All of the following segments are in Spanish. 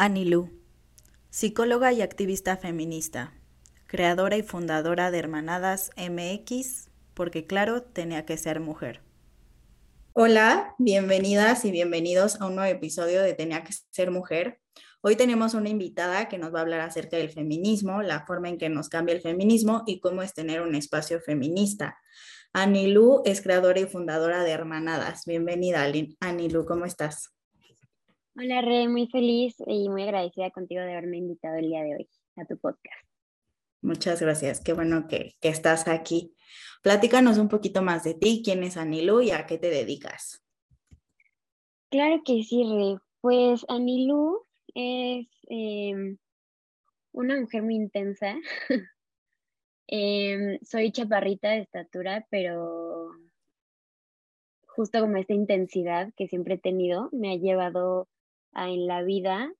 Anilú, psicóloga y activista feminista, creadora y fundadora de Hermanadas MX, porque claro, tenía que ser mujer. Hola, bienvenidas y bienvenidos a un nuevo episodio de Tenía que ser mujer. Hoy tenemos una invitada que nos va a hablar acerca del feminismo, la forma en que nos cambia el feminismo y cómo es tener un espacio feminista. Anilú es creadora y fundadora de Hermanadas. Bienvenida, Anilú, ¿cómo estás? Hola, Re, muy feliz y muy agradecida contigo de haberme invitado el día de hoy a tu podcast. Muchas gracias, qué bueno que, estás aquí. Platícanos un poquito más de ti, quién es Anilú y a qué te dedicas. Claro que sí, Re. Pues Anilú es em, una mujer muy intensa. Em, soy chaparrita de estatura, pero justo como esta intensidad que siempre he tenido me ha llevado en la vida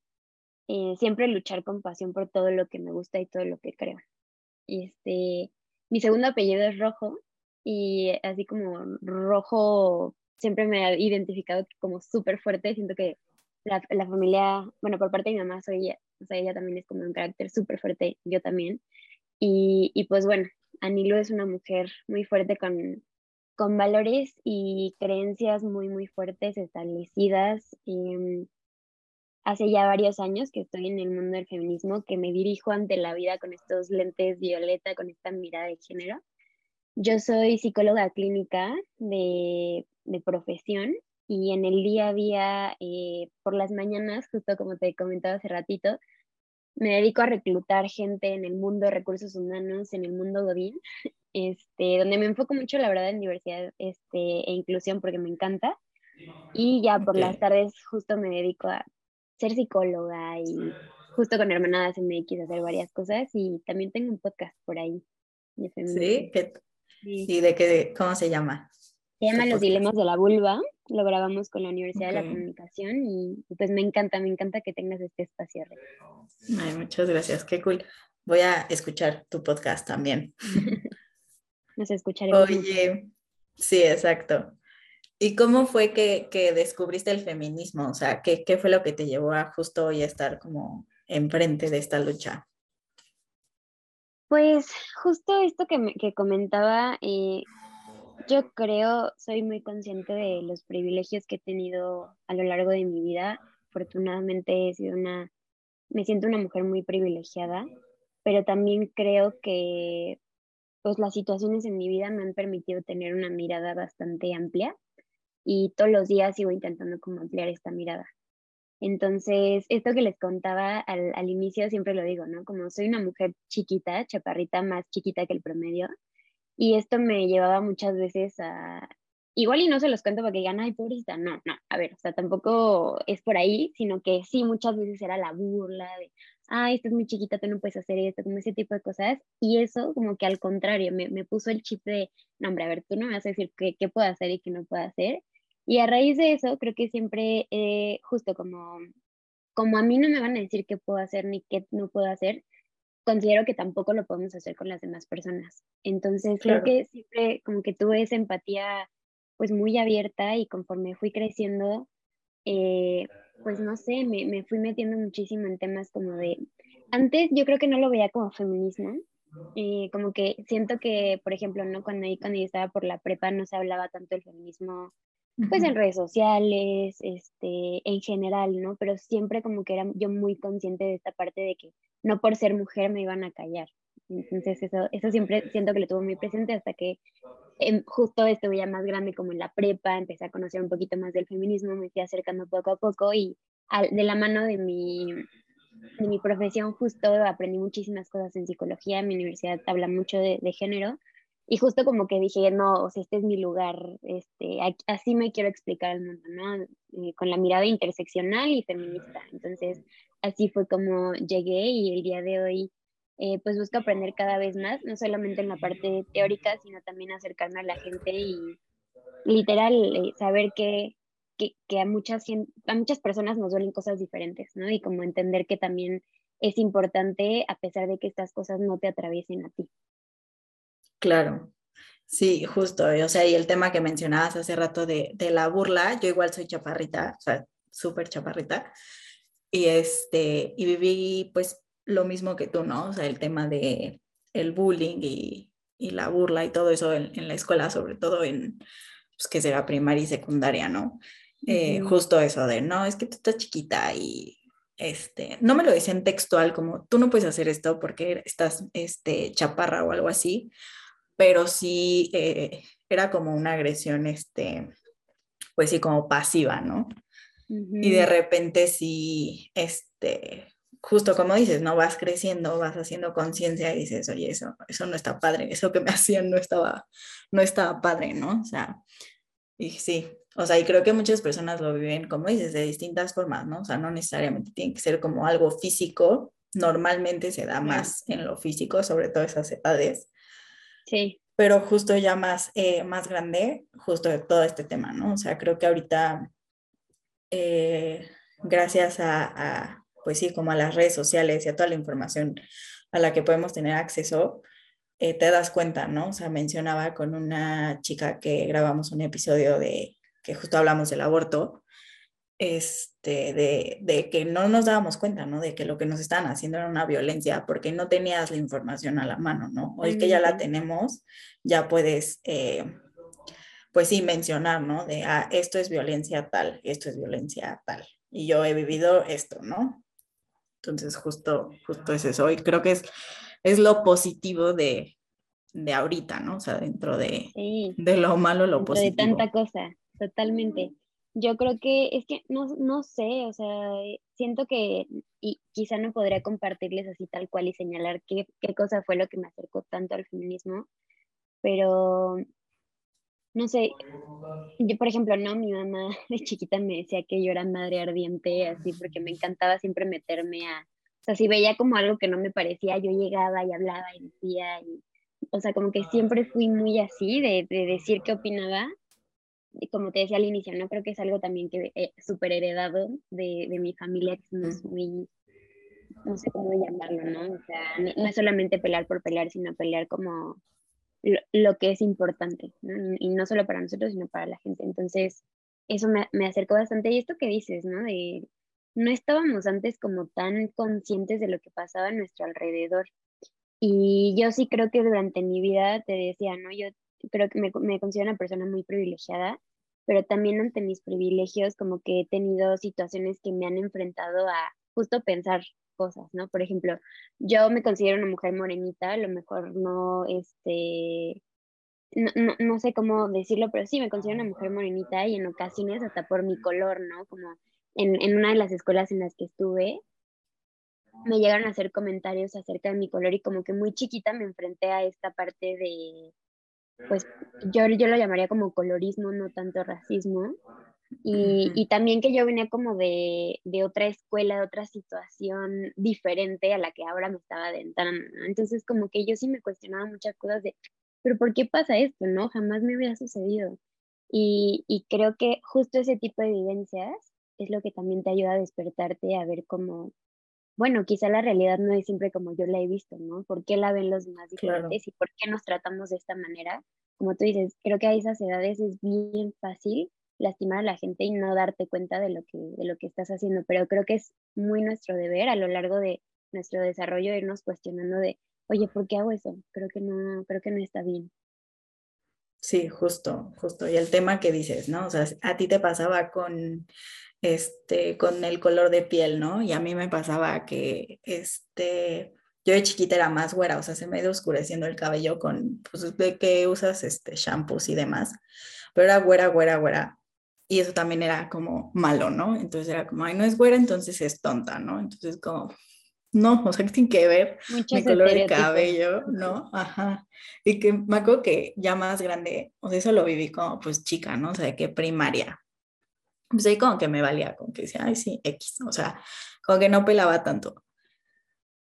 eh, siempre luchar con pasión por todo lo que me gusta y todo lo que creo. Este, mi segundo apellido es Rojo y así como Rojo siempre me ha identificado como súper fuerte. Siento que la, la, familia, bueno, por parte de mi mamá soy o sea, ella también es como un carácter súper fuerte, yo también. Y, y pues bueno, Anilo es una mujer muy fuerte con, con valores y creencias muy, muy fuertes, establecidas. Y, hace ya varios años que estoy en el mundo del feminismo, que me dirijo ante la vida con estos lentes violeta, con esta mirada de género. Yo soy psicóloga clínica de, de profesión y en el día a día, eh, por las mañanas, justo como te comentaba hace ratito, me dedico a reclutar gente en el mundo de recursos humanos, en el mundo Godín, este, donde me enfoco mucho, la verdad, en diversidad este, e inclusión porque me encanta. Y ya por las tardes justo me dedico a ser psicóloga y justo con Hermanadas MX hacer varias cosas y también tengo un podcast por ahí. ¿Sí? ¿Y de qué, cómo se llama? Se llama Los Dilemas de la Vulva, lo grabamos con la Universidad de la Comunicación y pues me encanta, me encanta que tengas este espacio. Ay, muchas gracias, qué cool. Voy a escuchar tu podcast también. Nos escucharemos. Oye, sí, exacto. ¿Y cómo fue que, descubriste el feminismo? O sea, ¿qué, fue lo que te llevó a justo hoy estar como enfrente de esta lucha? Pues justo esto que, que comentaba, eh, yo creo, soy muy consciente de los privilegios que he tenido a lo largo de mi vida. Afortunadamente he sido una, me siento una mujer muy privilegiada, pero también creo que pues las situaciones en mi vida me han permitido tener una mirada bastante amplia y todos los días sigo intentando como ampliar esta mirada. Entonces, esto que les contaba al, al, inicio, siempre lo digo, ¿no? Como soy una mujer chiquita, chaparrita, más chiquita que el promedio, y esto me llevaba muchas veces a... Igual y no se los cuento porque digan, ay, pobrecita, no, no, a ver, o sea, tampoco es por ahí, sino que sí, muchas veces era la burla de, ay, esta es muy chiquita, tú no puedes hacer esto, como ese tipo de cosas, y eso como que al contrario, me, me puso el chip de, no, hombre, a ver, tú no me vas a decir qué, qué puedo hacer y qué no puedo hacer, y a raíz de eso, creo que siempre, eh, justo como, como a mí no me van a decir qué puedo hacer ni qué no puedo hacer, considero que tampoco lo podemos hacer con las demás personas. Entonces, creo que siempre como que tuve esa empatía pues muy abierta y conforme fui creciendo, eh, pues no sé, me, me, fui metiendo muchísimo en temas como de, antes yo creo que no lo veía como feminismo, eh, como que siento que, por ejemplo, ¿no? cuando, cuando yo estaba por la prepa no se hablaba tanto del feminismo pues en redes sociales, este, en general, ¿no? Pero siempre como que era yo muy consciente de esta parte de que no por ser mujer me iban a callar. Entonces eso, eso siempre siento que lo tuvo muy presente hasta que em, justo estuve ya más grande como en la prepa, empecé a conocer un poquito más del feminismo, me fui acercando poco a poco y de la mano de mi, de mi profesión justo aprendí muchísimas cosas en psicología, mi universidad habla mucho de, de género y justo como que dije, no, o sea, este es mi lugar, este, así me quiero explicar al mundo, ¿no? Eh, con la mirada interseccional y feminista. Entonces, así fue como llegué y el día de hoy, eh, pues busco aprender cada vez más, no solamente en la parte teórica, sino también acercarme a la gente y literal eh, saber que, que, que, a, muchas, a muchas personas nos duelen cosas diferentes, ¿no? Y como entender que también es importante a pesar de que estas cosas no te atraviesen a ti. Claro, sí, justo. O sea, y el tema que mencionabas hace rato de, la burla, yo igual soy chaparrita, o sea, súper chaparrita. y este, y viví pues lo mismo que tú, ¿no? O sea, el tema de el bullying y, y la burla y todo eso en, en, la escuela, sobre todo en, pues que será primaria y secundaria, ¿no? Eh, justo eso de, no, es que tú estás chiquita y este, no me lo dicen textual como tú no puedes hacer esto porque estás este, chaparra o algo así, pero sí eh, era como una agresión, este, pues sí, como pasiva, ¿no? Y de repente sí, este, justo como dices, no vas creciendo, vas haciendo conciencia y dices, oye, eso, eso no está padre, eso que me hacían no estaba, no estaba padre, ¿no? O sea, y sí, o sea, y creo que muchas personas lo viven, como dices, de distintas formas, ¿no? O sea, no necesariamente tiene que ser como algo físico, normalmente se da más en lo físico, sobre todo esas edades. Sí. Pero justo ya más, eh, más grande, justo de todo este tema, ¿no? O sea, creo que ahorita, eh, gracias a, a, pues sí, como a las redes sociales y a toda la información a la que podemos tener acceso, eh, te das cuenta, ¿no? O sea, mencionaba con una chica que grabamos un episodio de que justo hablamos del aborto, este, de, de, que no nos dábamos cuenta, ¿no? De que lo que nos estaban haciendo era una violencia porque no tenías la información a la mano, ¿no? Hoy que ya la tenemos, ya puedes, eh, pues sí, mencionar, ¿no? De, ah, esto es violencia tal, esto es violencia tal. Y yo he vivido esto, ¿no? Entonces, justo, justo es eso. Y creo que es, es lo positivo de, de ahorita, ¿no? O sea, dentro de, de lo malo, lo positivo. De tanta cosa totalmente. Yo creo que es que no, no sé, o sea, siento que, y quizá no podría compartirles así tal cual y señalar qué, qué cosa fue lo que me acercó tanto al feminismo, pero no sé, yo por ejemplo, no, mi mamá de chiquita me decía que yo era madre ardiente, así, porque me encantaba siempre meterme a, o sea, si veía como algo que no me parecía, yo llegaba y hablaba y decía, y, o sea, como que siempre fui muy así, de, de decir qué opinaba, como te decía al inicio, no creo que es algo también que he súper heredado de, de, mi familia, que somos muy, no sé cómo llamarlo, ¿no? O sea, no, es solamente pelear por pelear, sino pelear como lo, que es importante, ¿no? Y no solo para nosotros, sino para la gente. Entonces, eso me, me acercó bastante. Y esto que dices, ¿no? De, no estábamos antes como tan conscientes de lo que pasaba a nuestro alrededor. Y yo sí creo que durante mi vida, te decía, ¿no? Yo creo que me, me considero una persona muy privilegiada, pero también ante mis privilegios como que he tenido situaciones que me han enfrentado a justo pensar cosas, ¿no? Por ejemplo, yo me considero una mujer morenita, a lo mejor no, este, no, no, no, sé cómo decirlo, pero sí me considero una mujer morenita y en ocasiones hasta por mi color, ¿no? Como en, en una de las escuelas en las que estuve, me llegaron a hacer comentarios acerca de mi color y como que muy chiquita me enfrenté a esta parte de, pues yo, yo lo llamaría como colorismo, no tanto racismo. Y, y, también que yo venía como de, de, otra escuela, de otra situación diferente a la que ahora me estaba adentrando. Entonces como que yo sí me cuestionaba muchas cosas de, pero ¿por qué pasa esto? No, jamás me había sucedido. Y, y creo que justo ese tipo de vivencias es lo que también te ayuda a despertarte, a ver cómo, bueno, quizá la realidad no es siempre como yo la he visto, ¿no? ¿Por qué la ven los demás diferentes y por qué nos tratamos de esta manera? Como tú dices, creo que a esas edades es bien fácil lastimar a la gente y no darte cuenta de lo que, de lo que estás haciendo, pero creo que es muy nuestro deber a lo largo de nuestro desarrollo irnos cuestionando de, oye, ¿por qué hago eso? Creo que no, creo que no está bien. Sí, justo, justo. Y el tema que dices, ¿no? O sea, a ti te pasaba con este, con el color de piel, ¿no? Y a mí me pasaba que, este, yo de chiquita era más güera, o sea, se me iba oscureciendo el cabello con, pues, de que usas, este, shampoos y demás, pero era güera, güera, güera. Y eso también era como malo, ¿no? Entonces era como, ay, no es güera, entonces es tonta, ¿no? Entonces como, no, o sea, que tiene que ver mi color de cabello, ¿no? Ajá. Y que me acuerdo que ya más grande, o sea, eso lo viví como pues chica, ¿no? O sea, de que primaria, pues ahí como que me valía, como que decía, ay, sí, X, o sea, como que no pelaba tanto.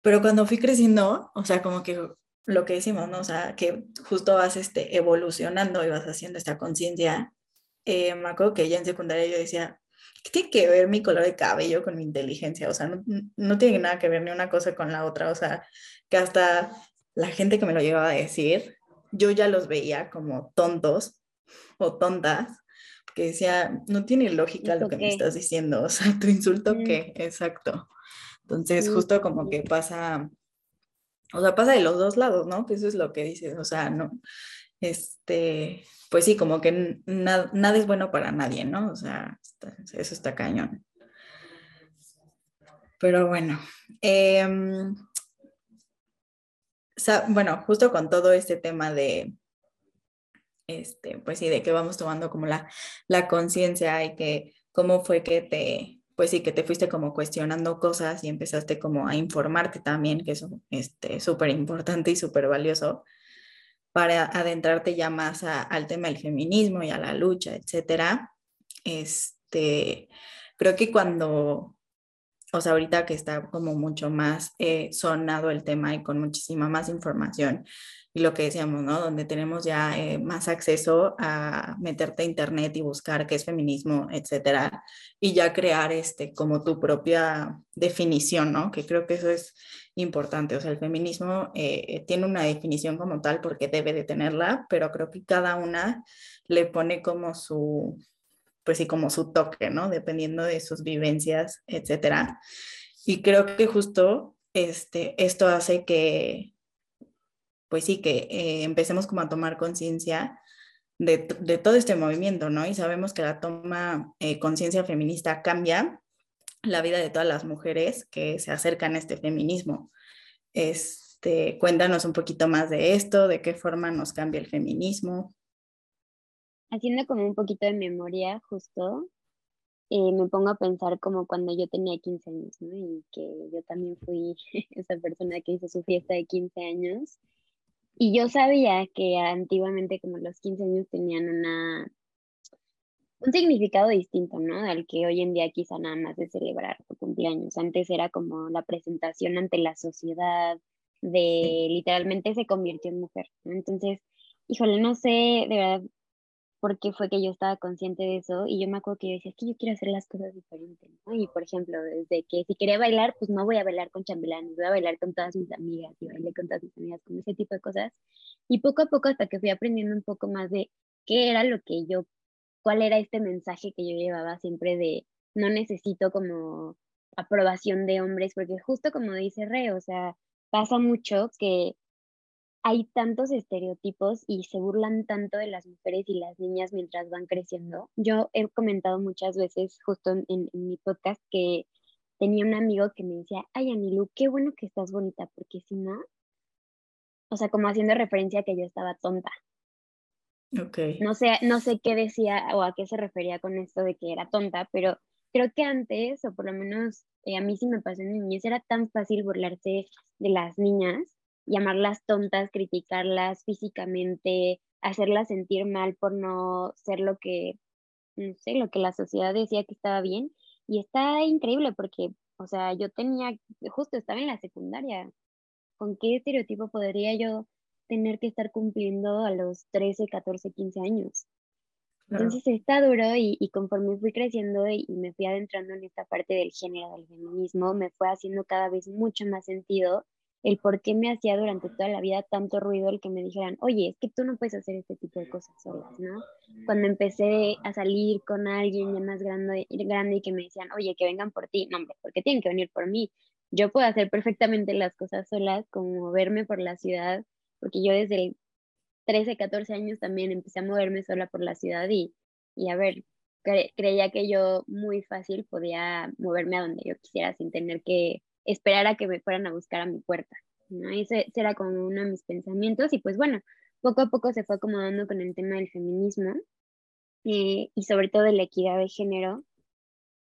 Pero cuando fui creciendo, o sea, como que lo que decimos, ¿no? O sea, que justo vas este, evolucionando y vas haciendo esta conciencia. Eh, me acuerdo que ya en secundaria yo decía, ¿qué tiene que ver mi color de cabello con mi inteligencia? O sea, no, no tiene nada que ver ni una cosa con la otra. O sea, que hasta la gente que me lo llevaba a decir, yo ya los veía como tontos o tontas que decía, no tiene lógica lo que me estás diciendo, o sea, tu insulto qué, exacto. Entonces, justo como que pasa, o sea, pasa de los dos lados, ¿no? Que eso es lo que dices, o sea, no, este, pues sí, como que nada es bueno para nadie, ¿no? O sea, eso está cañón. Pero bueno, em, bueno, justo con todo este tema de, este, pues sí, de que vamos tomando como la, la conciencia y que cómo fue que te, pues sí, que te fuiste como cuestionando cosas y empezaste como a informarte también, que es este, súper importante y súper valioso para adentrarte ya más al tema del feminismo y a la lucha, etcétera. Este, creo que cuando, o sea, ahorita que está como mucho más eh, sonado el tema y con muchísima más información, y lo que decíamos, ¿no? Donde tenemos ya eh, más acceso a meterte a internet y buscar qué es feminismo, etcétera, y ya crear este como tu propia definición, ¿no? Que creo que eso es importante, o sea, el feminismo eh, tiene una definición como tal porque debe de tenerla, pero creo que cada una le pone como su, pues sí, como su toque, ¿no? Dependiendo de sus vivencias, etcétera. Y creo que justo este, esto hace que, pues sí, que eh, empecemos como a tomar conciencia de, todo este movimiento, ¿no? Y sabemos que la toma eh, conciencia feminista cambia la vida de todas las mujeres que se acercan a este feminismo. Este, cuéntanos un poquito más de esto, de qué forma nos cambia el feminismo. Haciendo como un poquito de memoria, justo, eh, me pongo a pensar como cuando yo tenía 15 años, ¿no? Y que yo también fui esa persona que hizo su fiesta de 15 años y yo sabía que antiguamente como los 15 años tenían una, un significado distinto, ¿no? Al que hoy en día quizá nada más de celebrar tu cumpleaños. Antes era como la presentación ante la sociedad, de literalmente se convirtió en mujer, ¿no? Entonces, híjole, no sé de verdad porque fue que yo estaba consciente de eso y yo me acuerdo que yo decía, es que yo quiero hacer las cosas diferentes, ¿no? Y por ejemplo, desde que si quería bailar, pues no voy a bailar con chambelanes, voy a bailar con todas mis amigas y bailé con todas mis amigas, con ese tipo de cosas. Y poco a poco hasta que fui aprendiendo un poco más de qué era lo que yo, cuál era este mensaje que yo llevaba siempre de no necesito como aprobación de hombres, porque justo como dice Re, o sea, pasa mucho que hay tantos estereotipos y se burlan tanto de las mujeres y las niñas mientras van creciendo. Yo he comentado muchas veces justo en, mi podcast que tenía un amigo que me decía, ay Anilu, qué bueno que estás bonita, porque si no, o sea, como haciendo referencia a que yo estaba tonta. Okay. No sé, no sé qué decía o a qué se refería con esto de que era tonta, pero creo que antes, o por lo menos eh, a mí sí me pasó en niñez, era tan fácil burlarse de las niñas llamarlas tontas, criticarlas físicamente, hacerlas sentir mal por no ser lo que, no sé, lo que la sociedad decía que estaba bien. Y está increíble porque, o sea, yo tenía, justo estaba en la secundaria. ¿Con qué estereotipo podría yo tener que estar cumpliendo a los 13, 14, 15 años? Entonces está duro y, y, conforme fui creciendo y, y, me fui adentrando en esta parte del género, del feminismo, me fue haciendo cada vez mucho más sentido el por qué me hacía durante toda la vida tanto ruido el que me dijeran, oye, es que tú no puedes hacer este tipo de cosas solas, ¿no? Cuando empecé a salir con alguien ya más grande, grande y que me decían, oye, que vengan por ti, no, hombre, porque tienen que venir por mí. Yo puedo hacer perfectamente las cosas solas, como moverme por la ciudad, porque yo desde el 13, 14 años también empecé a moverme sola por la ciudad y, y a ver, creía que yo muy fácil podía moverme a donde yo quisiera sin tener que esperar a que me fueran a buscar a mi puerta, ¿no? Ese, era como uno de mis pensamientos y pues bueno, poco a poco se fue acomodando con el tema del feminismo eh, y sobre todo de la equidad de género.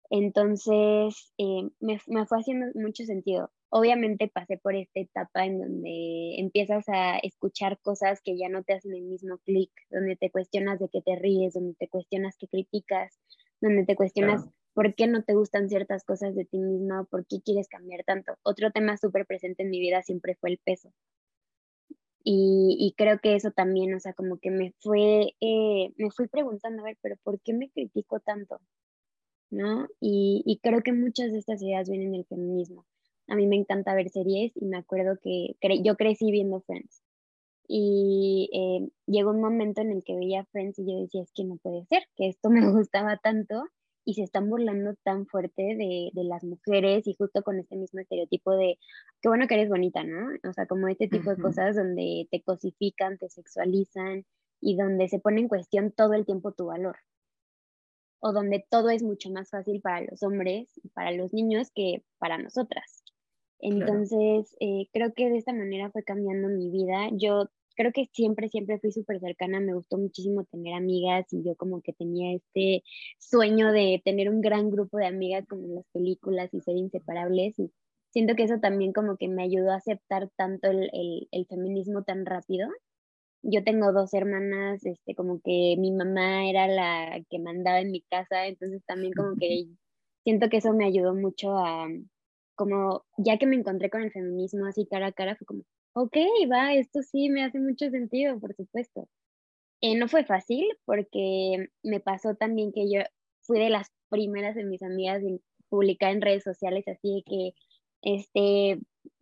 Entonces, eh, me, me fue haciendo mucho sentido. Obviamente pasé por esta etapa en donde empiezas a escuchar cosas que ya no te hacen el mismo clic, donde te cuestionas de qué te ríes, donde te cuestionas qué criticas, donde te cuestionas por qué no te gustan ciertas cosas de ti misma, por qué quieres cambiar tanto. Otro tema súper presente en mi vida siempre fue el peso. Y, creo que eso también, o sea, como que me fue, eh, me fui preguntando, a ver, pero ¿por qué me critico tanto? ¿No? Y, creo que muchas de estas ideas vienen del feminismo. A mí me encanta ver series y me acuerdo que yo crecí viendo Friends. Y eh, llegó un momento en el que veía Friends y yo decía, es que no puede ser, que esto me gustaba tanto y se están burlando tan fuerte de, de, las mujeres y justo con este mismo estereotipo de, qué bueno que eres bonita, ¿no? O sea, como este tipo de cosas donde te cosifican, te sexualizan y donde se pone en cuestión todo el tiempo tu valor. O donde todo es mucho más fácil para los hombres y para los niños que para nosotras. Entonces, eh, creo que de esta manera fue cambiando mi vida. Yo creo que siempre, siempre fui súper cercana, me gustó muchísimo tener amigas y yo como que tenía este sueño de tener un gran grupo de amigas como en las películas y ser inseparables y siento que eso también como que me ayudó a aceptar tanto el, el, el feminismo tan rápido. Yo tengo dos hermanas, este, como que mi mamá era la que mandaba en mi casa, entonces también como que siento que eso me ayudó mucho a, como ya que me encontré con el feminismo así cara a cara, fue como, ok, va, esto sí me hace mucho sentido, por supuesto. Eh, no fue fácil porque me pasó también que yo fui de las primeras de mis amigas en publicar en redes sociales así que, este,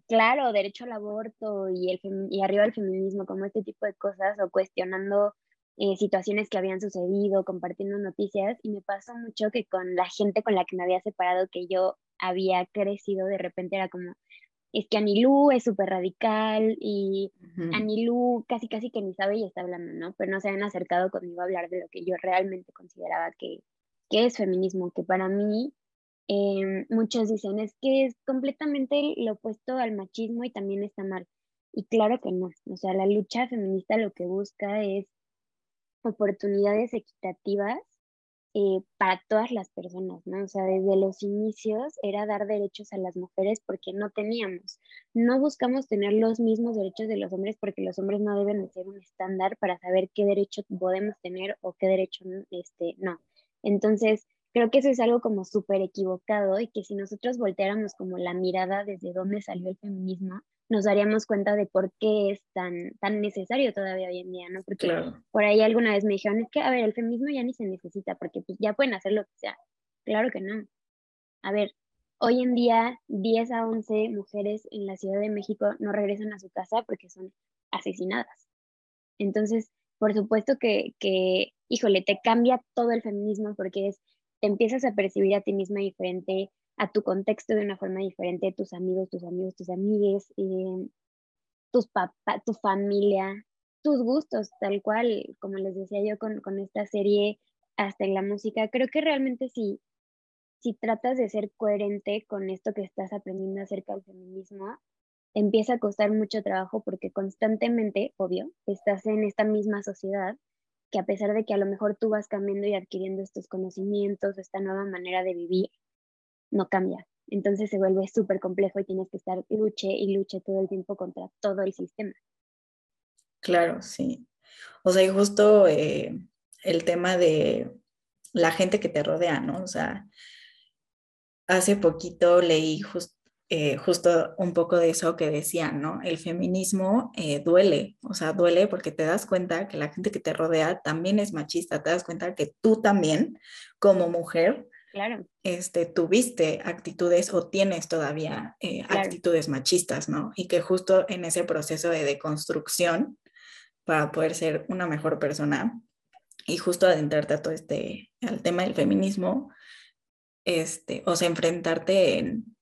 claro, derecho al aborto y, el y arriba el feminismo, como este tipo de cosas, o cuestionando eh, situaciones que habían sucedido, compartiendo noticias, y me pasó mucho que con la gente con la que me había separado, que yo había crecido, de repente era como, es que Anilú es súper radical y Anilú casi casi que ni sabe y está hablando, ¿no? Pero no se habían acercado conmigo a hablar de lo que yo realmente consideraba que, que es feminismo, que para mí em, muchos dicen es que es completamente lo opuesto al machismo y también está mal. Y claro que no, o sea, la lucha feminista lo que busca es oportunidades equitativas eh, para todas las personas, ¿no? O sea, desde los inicios era dar derechos a las mujeres porque no teníamos. No buscamos tener los mismos derechos de los hombres porque los hombres no deben de ser un estándar para saber qué derecho podemos tener o qué derecho este, no. Entonces, creo que eso es algo como súper equivocado y que si nosotros volteáramos como la mirada desde dónde salió el feminismo, nos daríamos cuenta de por qué es tan, tan necesario todavía hoy en día, ¿no? Porque por ahí alguna vez me dijeron, es que, a ver, el feminismo ya ni se necesita porque pues ya pueden hacer lo que sea. Claro que no. A ver, hoy en día 10 a 11 mujeres en la Ciudad de México no regresan a su casa porque son asesinadas. Entonces, por supuesto que, que, híjole, te cambia todo el feminismo porque es, te empiezas a percibir a ti misma diferente, a tu contexto de una forma diferente, tus amigos, tus amigos, tus amigues, eh, tus papás, tu familia, tus gustos, tal cual, como les decía yo con, con esta serie, hasta en la música. Creo que realmente si, si tratas de ser coherente con esto que estás aprendiendo acerca del feminismo, empieza a costar mucho trabajo porque constantemente, obvio, estás en esta misma sociedad que a pesar de que a lo mejor tú vas cambiando y adquiriendo estos conocimientos, esta nueva manera de vivir, no cambia. Entonces se vuelve súper complejo y tienes que estar luche y luche todo el tiempo contra todo el sistema. Claro, sí. O sea, y justo eh, el tema de la gente que te rodea, ¿no? O sea, hace poquito leí eh, justo un poco de eso que decían, ¿no? El feminismo eh, duele, o sea, duele porque te das cuenta que la gente que te rodea también es machista, te das cuenta que tú también, como mujer, Claro. Este, tuviste actitudes o tienes todavía eh, actitudes machistas, ¿no? Y que justo en ese proceso de deconstrucción para poder ser una mejor persona y justo adentrarte a todo este, al tema del feminismo, este, o sea, enfrentarte en,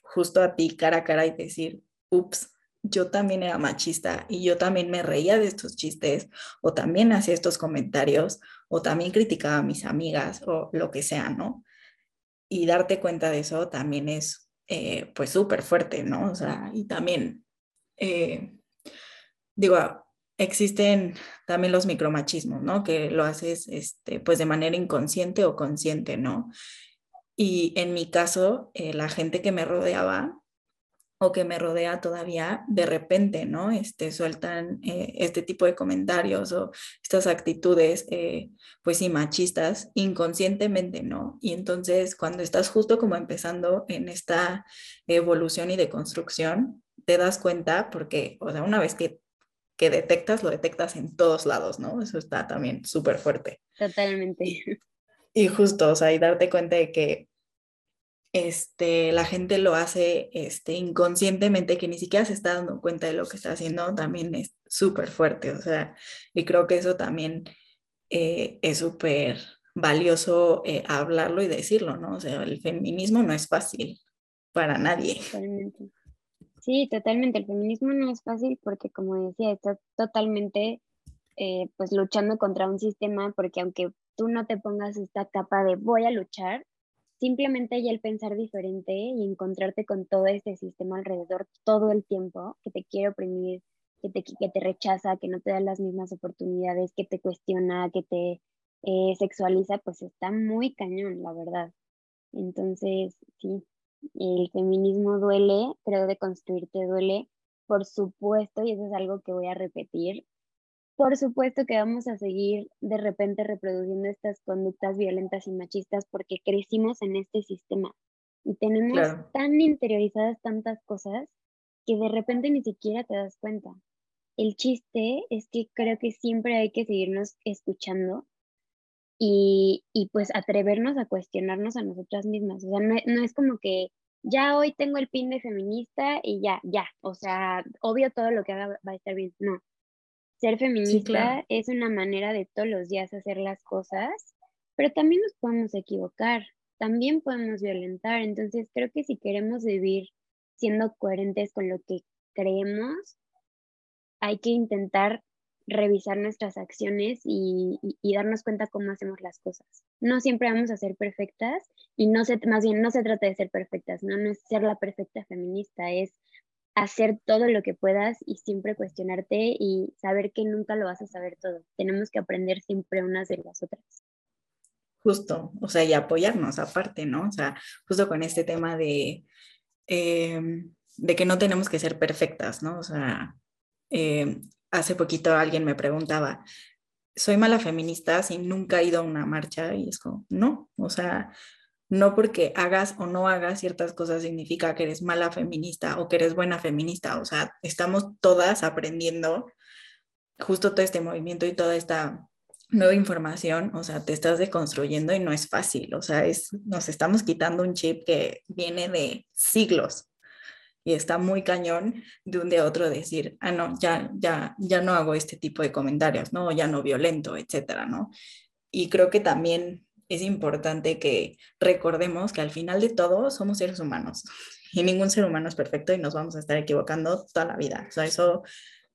justo a ti cara a cara y decir, ups, yo también era machista y yo también me reía de estos chistes o también hacía estos comentarios o también criticaba a mis amigas o lo que sea, ¿no? Y darte cuenta de eso también es eh, pues súper fuerte, ¿no? O sea, y también, eh, digo, existen también los micromachismos, ¿no? Que lo haces este, pues de manera inconsciente o consciente, ¿no? Y en mi caso, eh, la gente que me rodeaba o que me rodea todavía, de repente, ¿no? Este, sueltan eh, este tipo de comentarios o estas actitudes, eh, pues sí, machistas, inconscientemente, ¿no? Y entonces, cuando estás justo como empezando en esta evolución y deconstrucción, te das cuenta porque, o sea, una vez que, que detectas, lo detectas en todos lados, ¿no? Eso está también súper fuerte. Totalmente. Y, y justo, o sea, y darte cuenta de que este, la gente lo hace este, inconscientemente, que ni siquiera se está dando cuenta de lo que está haciendo, también es súper fuerte. O sea, y creo que eso también eh, es súper valioso eh, hablarlo y decirlo, ¿no? O sea, el feminismo no es fácil para nadie. Totalmente. Sí, totalmente. El feminismo no es fácil porque, como decía, está totalmente eh, pues luchando contra un sistema porque aunque tú no te pongas esta capa de voy a luchar, simplemente ya el pensar diferente y encontrarte con todo este sistema alrededor todo el tiempo que te quiere oprimir, que te, que te rechaza, que no te da las mismas oportunidades, que te cuestiona, que te eh, sexualiza, pues está muy cañón, la verdad. Entonces, sí, el feminismo duele, creo de construirte duele, por supuesto, y eso es algo que voy a repetir, por supuesto que vamos a seguir de repente reproduciendo estas conductas violentas y machistas porque crecimos en este sistema y tenemos tan interiorizadas tantas cosas que de repente ni siquiera te das cuenta. El chiste es que creo que siempre hay que seguirnos escuchando y, pues atrevernos a cuestionarnos a nosotras mismas. O sea, no, no es como que ya hoy tengo el pin de feminista y ya, ya. O sea, obvio todo lo que haga va a estar bien. No, ser feminista es una manera de todos los días hacer las cosas, pero también nos podemos equivocar, también podemos violentar. Entonces creo que si queremos vivir siendo coherentes con lo que creemos, hay que intentar revisar nuestras acciones y, darnos cuenta cómo hacemos las cosas. No siempre vamos a ser perfectas y no se, más bien no se trata de ser perfectas, ¿no? no es ser la perfecta feminista, es hacer todo lo que puedas y siempre cuestionarte y saber que nunca lo vas a saber todo. Tenemos que aprender siempre unas de las otras. Justo, o sea, y apoyarnos aparte, ¿no? O sea, justo con este tema de, em, de que no tenemos que ser perfectas, ¿no? O sea, em, hace poquito alguien me preguntaba, ¿soy mala feminista si nunca he ido a una marcha? Y es como, no, o sea, no porque hagas o no hagas ciertas cosas significa que eres mala feminista o que eres buena feminista. O sea, estamos todas aprendiendo justo todo este movimiento y toda esta nueva información. O sea, te estás deconstruyendo y no es fácil. O sea, es, nos estamos quitando un chip que viene de siglos y está muy cañón de un día otro decir, ah, no, ya, ya, ya no hago este tipo de comentarios, no, ya no violento, etcétera, ¿no? Y creo que también es importante que recordemos que al final de todo somos seres humanos y ningún ser humano es perfecto y nos vamos a estar equivocando toda la vida. O sea, eso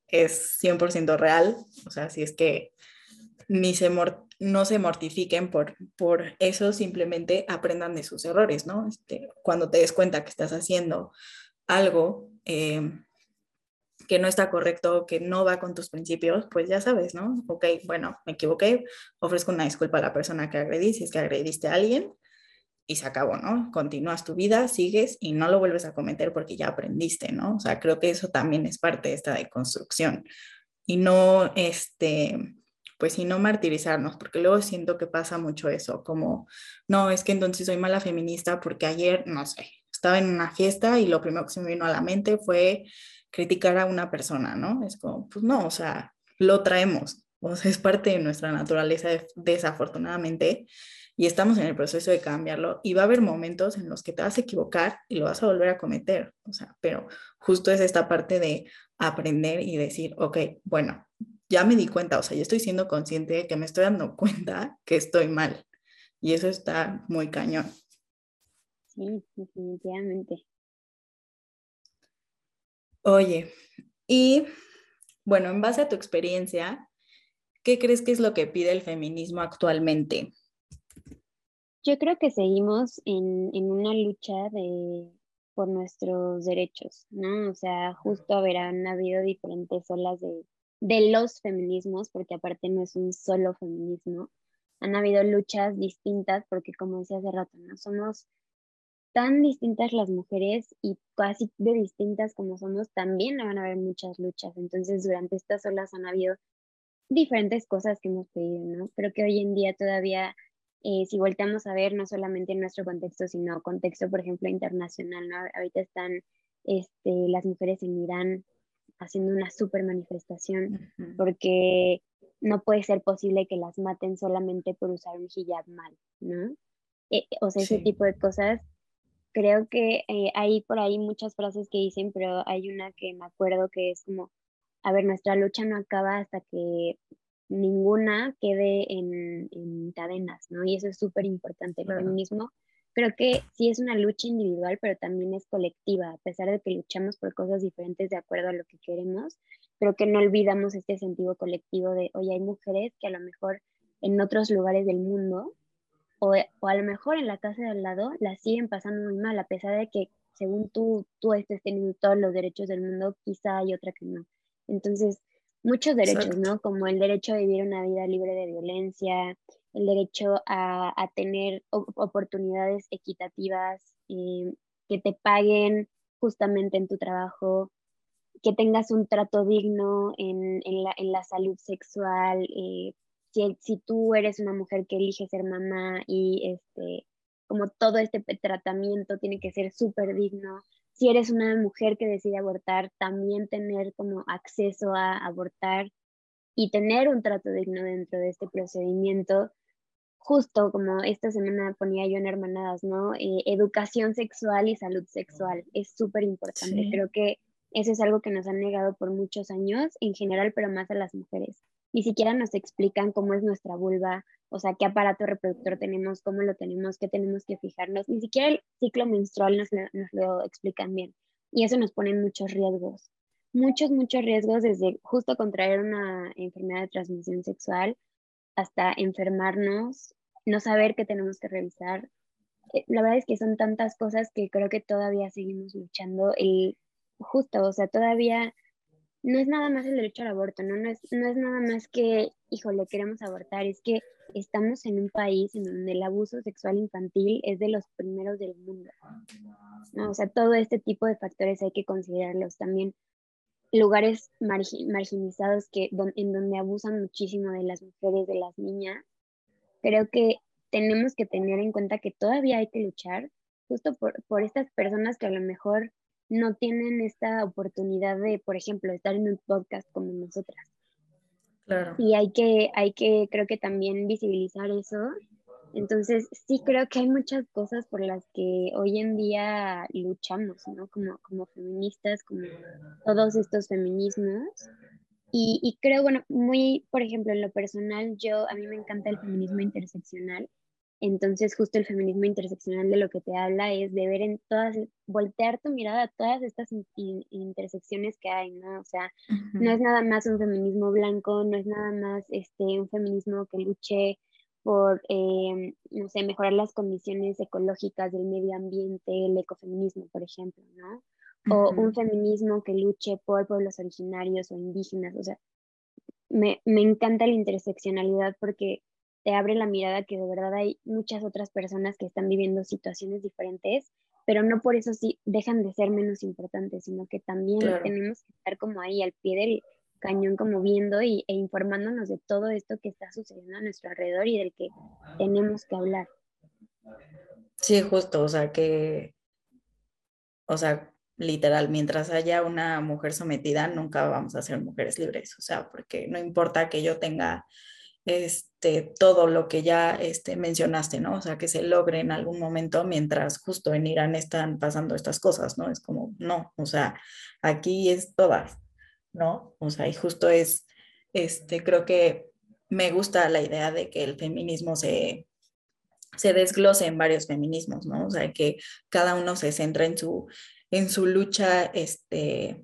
es 100% real. O sea, si es que ni se no se mortifiquen por, por eso, simplemente aprendan de sus errores, ¿no? Este, cuando te des cuenta que estás haciendo algo eh, que no está correcto, que no va con tus principios, pues ya sabes, ¿no? Ok, bueno, me equivoqué, ofrezco una disculpa a la persona que agredí, si es que agrediste a alguien, y se acabó, ¿no? Continúas tu vida, sigues y no lo vuelves a cometer porque ya aprendiste, ¿no? O sea, creo que eso también es parte de esta deconstrucción. Y no, este, pues, y no martirizarnos, porque luego siento que pasa mucho eso, como, no, es que entonces soy mala feminista porque ayer, no sé, estaba en una fiesta y lo primero que se me vino a la mente fue criticar a una persona, ¿no? Es como, pues no, o sea, lo traemos, o sea, es parte de nuestra naturaleza desafortunadamente y estamos en el proceso de cambiarlo y va a haber momentos en los que te vas a equivocar y lo vas a volver a cometer, o sea, pero justo es esta parte de aprender y decir, ok, bueno, ya me di cuenta, o sea, yo estoy siendo consciente de que me estoy dando cuenta que estoy mal y eso está muy cañón. Sí, definitivamente. Oye, y bueno, en base a tu experiencia, ¿qué crees que es lo que pide el feminismo actualmente? Yo creo que seguimos en, una lucha por nuestros derechos, ¿no? O sea, justo habrán habido diferentes olas de, de los feminismos, porque aparte no es un solo feminismo. Han habido luchas distintas, porque como decía hace rato, ¿no? Somos tan distintas las mujeres y casi de distintas como somos, también van a haber muchas luchas. Entonces, durante estas olas han habido diferentes cosas que hemos pedido, ¿no? Pero que hoy en día todavía, eh, si volteamos a ver, no solamente en nuestro contexto, sino contexto, por ejemplo, internacional, ¿no? Ahorita están este, las mujeres en Irán haciendo una super manifestación porque no puede ser posible que las maten solamente por usar un hijab mal, ¿no? Eh, o sea, ese tipo de cosas creo que eh, hay por ahí muchas frases que dicen, pero hay una que me acuerdo que es como, a ver, nuestra lucha no acaba hasta que ninguna quede en, cadenas, ¿no? Y eso es súper importante. El feminismo creo que sí es una lucha individual, pero también es colectiva, a pesar de que luchamos por cosas diferentes de acuerdo a lo que queremos, pero que no olvidamos este sentido colectivo de, oye, hay mujeres que a lo mejor en otros lugares del mundo, o, o a lo mejor en la casa de al lado, la siguen pasando muy mal, a pesar de que según tú, tú estés teniendo todos los derechos del mundo, quizá hay otra que no. Entonces, muchos derechos, ¿no? Como el derecho a vivir una vida libre de violencia, el derecho a, tener oportunidades equitativas, eh, que te paguen justamente en tu trabajo, que tengas un trato digno en, la, salud sexual, eh, si, si, tú eres una mujer que elige ser mamá y este, como todo este tratamiento tiene que ser súper digno, si eres una mujer que decide abortar, también tener como acceso a abortar y tener un trato digno dentro de este procedimiento. Justo como esta semana ponía yo en Hermanadas, ¿no? Eh, educación sexual y salud sexual es súper importante. Creo que eso es algo que nos han negado por muchos años en general, pero más a las mujeres. Ni siquiera nos explican cómo es nuestra vulva, o sea, qué aparato reproductor tenemos, cómo lo tenemos, qué tenemos que fijarnos. Ni siquiera el ciclo menstrual nos lo, explican bien. Y eso nos pone muchos riesgos. Muchos, muchos riesgos desde justo contraer una enfermedad de transmisión sexual hasta enfermarnos, no saber qué tenemos que revisar. Eh, la verdad es que son tantas cosas que creo que todavía seguimos luchando. El, justo, o sea, todavía no es nada más el derecho al aborto, ¿no? No es, no es nada más que, híjole, queremos abortar, es que estamos en un país en donde el abuso sexual infantil es de los primeros del mundo. ¿no? O sea, todo este tipo de factores hay que considerarlos también. Lugares marginizados que, en donde abusan muchísimo de las mujeres, de las niñas. Creo que tenemos que tener en cuenta que todavía hay que luchar justo por, por estas personas que a lo mejor no tienen esta oportunidad de, por ejemplo, estar en un podcast como nosotras. Claro. Y hay que, hay que, creo que también visibilizar eso. Entonces, sí creo que hay muchas cosas por las que hoy en día luchamos, ¿no? Como, como feministas, como todos estos feminismos. Y, y creo, bueno, muy, por ejemplo, en lo personal, yo, a mí me encanta el feminismo interseccional entonces, justo el feminismo interseccional de lo que te habla es de ver en todas, voltear tu mirada a todas estas intersecciones que hay, ¿no? O sea, no es nada más un feminismo blanco, no es nada más este, un feminismo que luche por, eh, no sé, mejorar las condiciones ecológicas del medio ambiente, el ecofeminismo, por ejemplo, ¿no? O un feminismo que luche por pueblos originarios o indígenas, o sea, me, me encanta la interseccionalidad porque te abre la mirada que de verdad hay muchas otras personas que están viviendo situaciones diferentes, pero no por eso sí dejan de ser menos importantes, sino que también tenemos que estar como ahí al pie del cañón, como viendo y, e informándonos de todo esto que está sucediendo a nuestro alrededor y del que tenemos que hablar. Sí, justo, o sea que, o sea, literal, mientras haya una mujer sometida, nunca vamos a ser mujeres libres, o sea, porque no importa que yo tenga este, todo lo que ya este, mencionaste, ¿no? O sea, que se logre en algún momento mientras justo en Irán están pasando estas cosas, ¿no? Es como, no, o sea, aquí es todas, ¿no? O sea, y justo es, este, creo que me gusta la idea de que el feminismo se, se desglose en varios feminismos, ¿no? O sea, que cada uno se centra en su, en su lucha, este,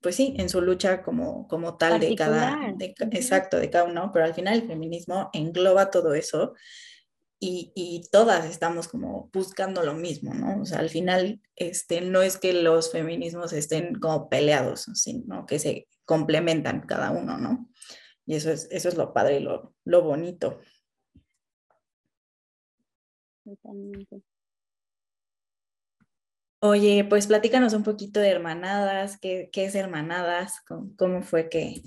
pues sí, en su lucha como, como tal de cada, exacto, de cada uno, pero al final el feminismo engloba todo eso y, y, todas estamos como buscando lo mismo, ¿no? O sea, al final este, no es que los feminismos estén como peleados, sino que se complementan cada uno, ¿no? Y eso es, eso es lo padre y lo, lo bonito. Totalmente. Oye, pues platícanos un poquito de Hermanadas, qué, es Hermanadas, cómo, fue que,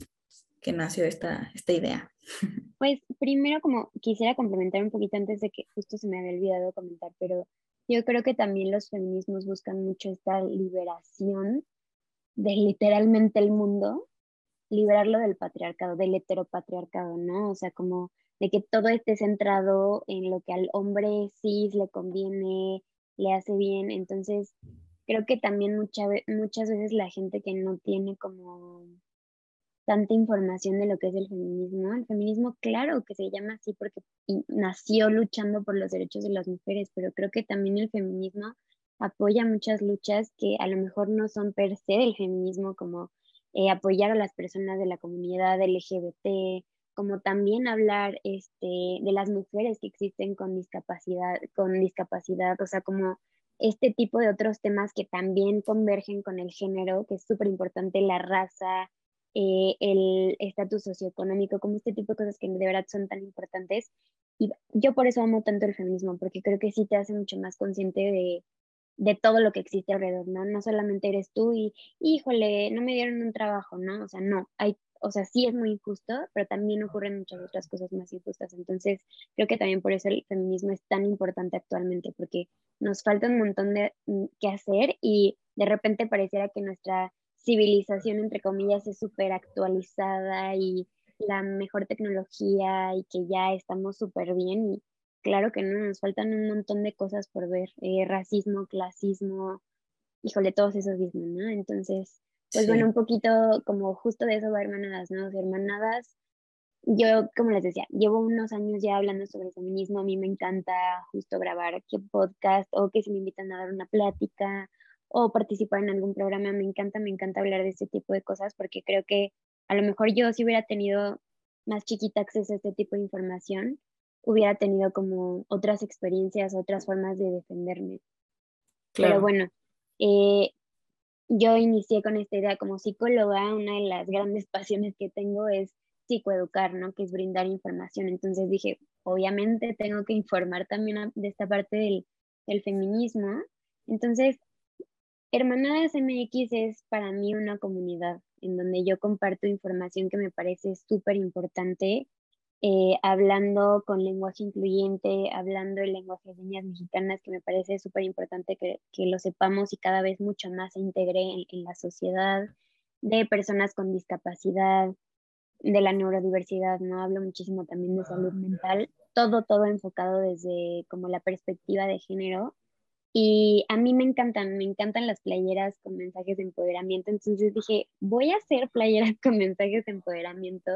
nació esta, esta idea. Pues primero como quisiera complementar un poquito antes de que justo se me había olvidado comentar, pero yo creo que también los feminismos buscan mucho esta liberación de literalmente el mundo, liberarlo del patriarcado, del heteropatriarcado, ¿no? O sea, como de que todo esté centrado en lo que al hombre cis le conviene, le hace bien. Entonces, creo que también muchas veces la gente que no tiene como tanta información de lo que es el feminismo. El feminismo, claro que se llama así porque nació luchando por los derechos de las mujeres, pero creo que también el feminismo apoya muchas luchas que a lo mejor no son per se del feminismo, como eh, apoyar a las personas de la comunidad LGBT, como también hablar este, de las mujeres que existen con discapacidad, con discapacidad, o sea, como este tipo de otros temas que también convergen con el género, que es súper importante, la raza, eh, el estatus socioeconómico, como este tipo de cosas que de verdad son tan importantes. Y yo por eso amo tanto el feminismo, porque creo que sí te hace mucho más consciente de, de todo lo que existe alrededor, ¿no? No solamente eres tú y, híjole, no me dieron un trabajo, ¿no? O sea, no, hay, o sea, sí es muy injusto, pero también ocurren muchas otras cosas más injustas. Entonces, creo que también por eso el feminismo es tan importante actualmente, porque nos falta un montón de mm, que hacer y de repente pareciera que nuestra civilización, entre comillas, es súper actualizada y la mejor tecnología y que ya estamos súper bien. Y claro que no, nos faltan un montón de cosas por ver, eh, racismo, clasismo, híjole, todos esos mismos, ¿no? Entonces, pues bueno, un poquito como justo de eso va Hermanadas, ¿no? Hermanadas, yo, como les decía, llevo unos años ya hablando sobre feminismo, a mí me encanta justo grabar qué podcast o que se me invitan a dar una plática o participar en algún programa. Me encanta, me encanta hablar de este tipo de cosas porque creo que a lo mejor yo si hubiera tenido más chiquita acceso a este tipo de información, hubiera tenido como otras experiencias, otras formas de defenderme. Pero bueno, eh, yo inicié con esta idea como psicóloga, una de las grandes pasiones que tengo es psicoeducar, ¿no? Que es brindar información. Entonces dije, obviamente tengo que informar también de esta parte del, del feminismo. Entonces Hermanadas MX es para mí una comunidad en donde yo comparto información que me parece súper importante, eh, hablando con lenguaje incluyente, hablando el lenguaje de señas mexicanas, que me parece súper importante que, lo sepamos y cada vez mucho más se integre en, en la sociedad, de personas con discapacidad, de la neurodiversidad, ¿no? Hablo muchísimo también de salud mental, todo, todo enfocado desde como la perspectiva de género y a mí me encantan, me encantan las playeras con mensajes de empoderamiento. Entonces dije, voy a hacer playeras con mensajes de empoderamiento.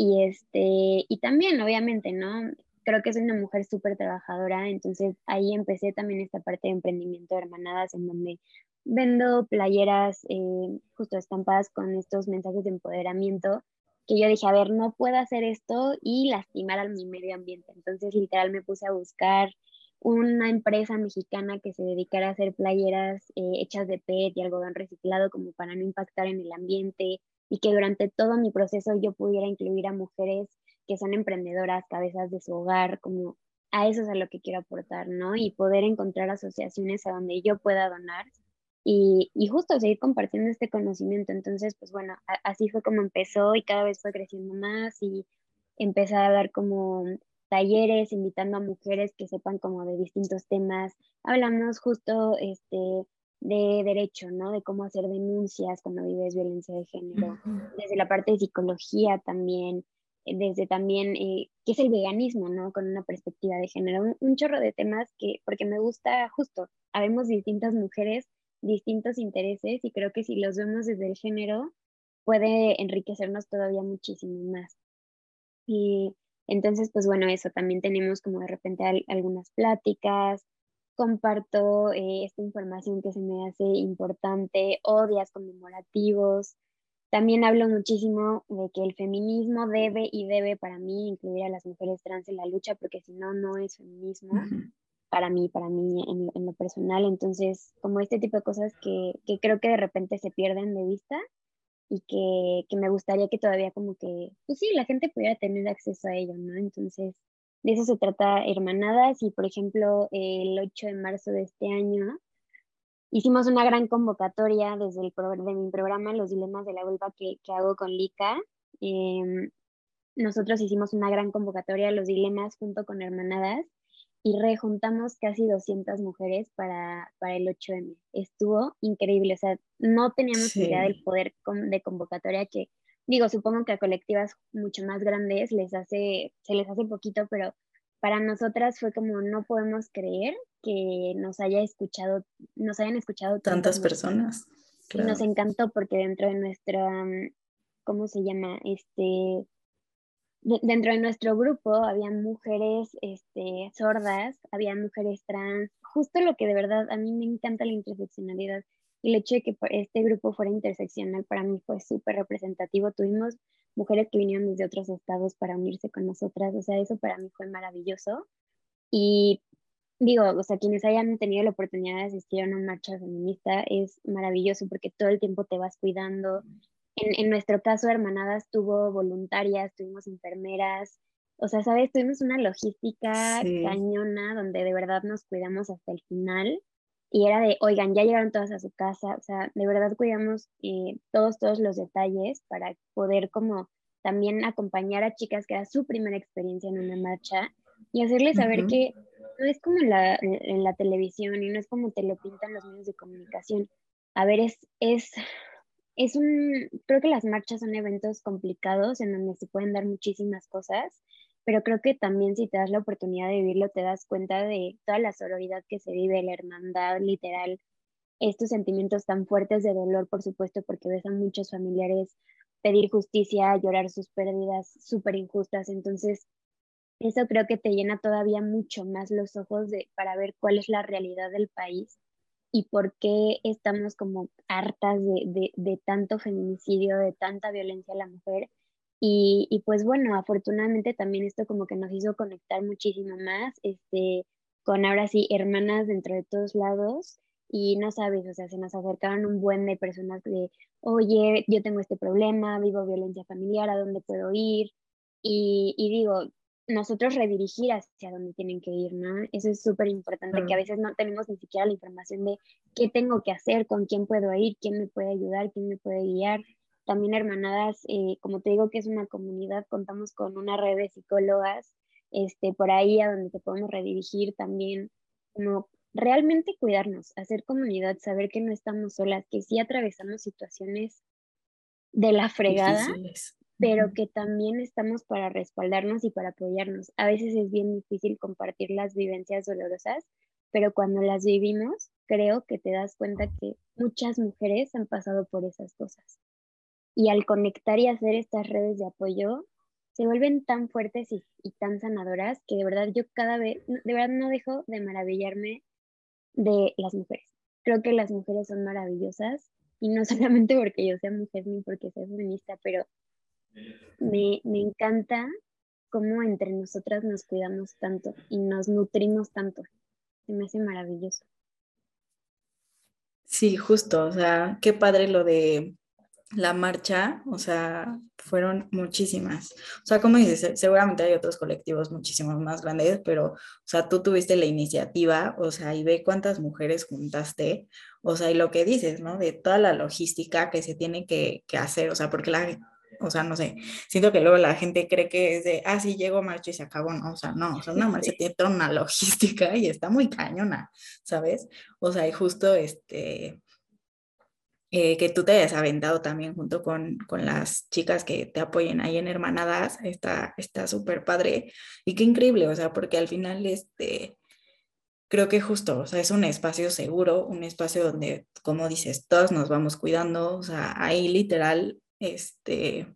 Y, este, y también, obviamente, ¿no? Creo que soy una mujer súper trabajadora. Entonces ahí empecé también esta parte de emprendimiento de hermanadas en donde vendo playeras eh, justo estampadas con estos mensajes de empoderamiento que yo dije, a ver, no puedo hacer esto y lastimar a mi medio ambiente. Entonces, literal, me puse a buscar una empresa mexicana que se dedicara a hacer playeras eh, hechas de PET y algodón reciclado como para no impactar en el ambiente y que durante todo mi proceso yo pudiera incluir a mujeres que son emprendedoras, cabezas de su hogar, como a eso es a lo que quiero aportar, ¿no? Y poder encontrar asociaciones a donde yo pueda donar y, y justo seguir compartiendo este conocimiento. Entonces, pues bueno, así fue como empezó y cada vez fue creciendo más y empecé a dar como talleres, invitando a mujeres que sepan como de distintos temas. Hablamos justo este, de derecho, ¿no? De cómo hacer denuncias cuando vives violencia de género, desde la parte de psicología también, eh, desde también eh, qué es el veganismo, ¿no? Con una perspectiva de género, un, chorro de temas que, porque me gusta justo, habemos distintas mujeres, distintos intereses y creo que si los vemos desde el género puede enriquecernos todavía muchísimo más. Y entonces, pues bueno, eso también tenemos como de repente algunas pláticas, comparto eh, esta información que se me hace importante o días conmemorativos. También hablo muchísimo de que el feminismo debe y debe para mí incluir a las mujeres trans en la lucha, porque si no, no es feminismo para mí, para mí en, lo personal. Entonces, como este tipo de cosas que, que creo que de repente se pierden de vista y que, que, me gustaría que todavía como que, pues sí, la gente pudiera tener acceso a ello, ¿no? Entonces, de eso se trata Hermanadas y, por ejemplo, el 8 de marzo de este año hicimos una gran convocatoria desde el de mi programa Los Dilemas de la Vulva que, que hago con Lika. Em, nosotros hicimos una gran convocatoria Los Dilemas junto con Hermanadas y rejuntamos casi 200 mujeres para, para el 8M. Estuvo increíble, o sea, no teníamos idea del poder de convocatoria que, digo, supongo que a colectivas mucho más grandes les hace, se les hace poquito, pero para nosotras fue como no podemos creer que nos haya escuchado, nos hayan escuchado tantas personas. Y nos encantó porque dentro de nuestra, ¿cómo se llama? Este, dentro de nuestro grupo había mujeres este, sordas, había mujeres trans, justo lo que de verdad a mí me encanta la interseccionalidad. Y el hecho de que este grupo fuera interseccional para mí fue súper representativo. Tuvimos mujeres que vinieron desde otros estados para unirse con nosotras, o sea, eso para mí fue maravilloso. Y digo, o sea, quienes hayan tenido la oportunidad de asistir a una marcha feminista es maravilloso porque todo el tiempo te vas cuidando. En, en nuestro caso, Hermanadas tuvo voluntarias, tuvimos enfermeras, o sea, ¿sabes? Tuvimos una logística cañona donde de verdad nos cuidamos hasta el final y era de, oigan, ya llegaron todas a su casa, o sea, de verdad cuidamos eh, todos, todos los detalles para poder como también acompañar a chicas que era su primera experiencia en una marcha y hacerles saber que no es como en la, en la televisión y no es como te lo pintan los medios de comunicación. A ver, es, es, es un, creo que las marchas son eventos complicados en donde se pueden dar muchísimas cosas pero creo que también si te das la oportunidad de vivirlo, te das cuenta de toda la sororidad que se vive, la hermandad literal, estos sentimientos tan fuertes de dolor, por supuesto, porque ves a muchos familiares pedir justicia, llorar sus pérdidas súper injustas, entonces eso creo que te llena todavía mucho más los ojos de, para ver cuál es la realidad del país y por qué estamos como hartas de, de, de tanto feminicidio, de tanta violencia a la mujer y, y, pues bueno, afortunadamente también esto como que nos hizo conectar muchísimo más, este, con ahora sí hermanas dentro de todos lados y no sabes, o sea, se nos acercaron un buen de personas de, oye, yo tengo este problema, vivo violencia familiar, ¿a dónde puedo ir? Y, y digo, nosotros redirigir hacia dónde tienen que ir, ¿no? Eso es súper importante, que a veces no tenemos ni siquiera la información de qué tengo que hacer, con quién puedo ir, quién me puede ayudar, quién me puede guiar. También Hermanadas, eh, como te digo que es una comunidad, contamos con una red de psicólogas este, por ahí a donde te podemos redirigir también, como realmente cuidarnos, hacer comunidad, saber que no estamos solas, que sí atravesamos situaciones de la fregada, pero que también estamos para respaldarnos y para apoyarnos. A veces es bien difícil compartir las vivencias dolorosas, pero cuando las vivimos, creo que te das cuenta que muchas mujeres han pasado por esas cosas y al conectar y hacer estas redes de apoyo, se vuelven tan fuertes y, tan sanadoras que de verdad yo cada vez, de verdad no dejo de maravillarme de las mujeres. Creo que las mujeres son maravillosas y no solamente porque yo sea mujer ni porque sea feminista, pero me, me encanta cómo entre nosotras nos cuidamos tanto y nos nutrimos tanto. Se me hace maravilloso. Sí, justo, o sea, qué padre lo de la marcha, o sea, fueron muchísimas. O sea, como dices, seguramente hay otros colectivos muchísimos más grandes, pero, o sea, tú tuviste la iniciativa, o sea, y ve cuántas mujeres juntaste, o sea, y lo que dices, ¿no? De toda la logística que se tiene que, hacer, o sea, porque la, o sea, no sé, siento que luego la gente cree que es de, ah, sí, llego marcha y se acabó, no, o sea, no, o sea, una marcha tiene toda una logística y está muy cañona, ¿sabes? O sea, y justo, este, eh, que tú te hayas aventado también junto con, con, las chicas que te apoyen ahí en Hermanadas, está súper padre y qué increíble, o sea, porque al final este, creo que justo, o sea, es un espacio seguro, un espacio donde, como dices, todos nos vamos cuidando, o sea, ahí literal, este,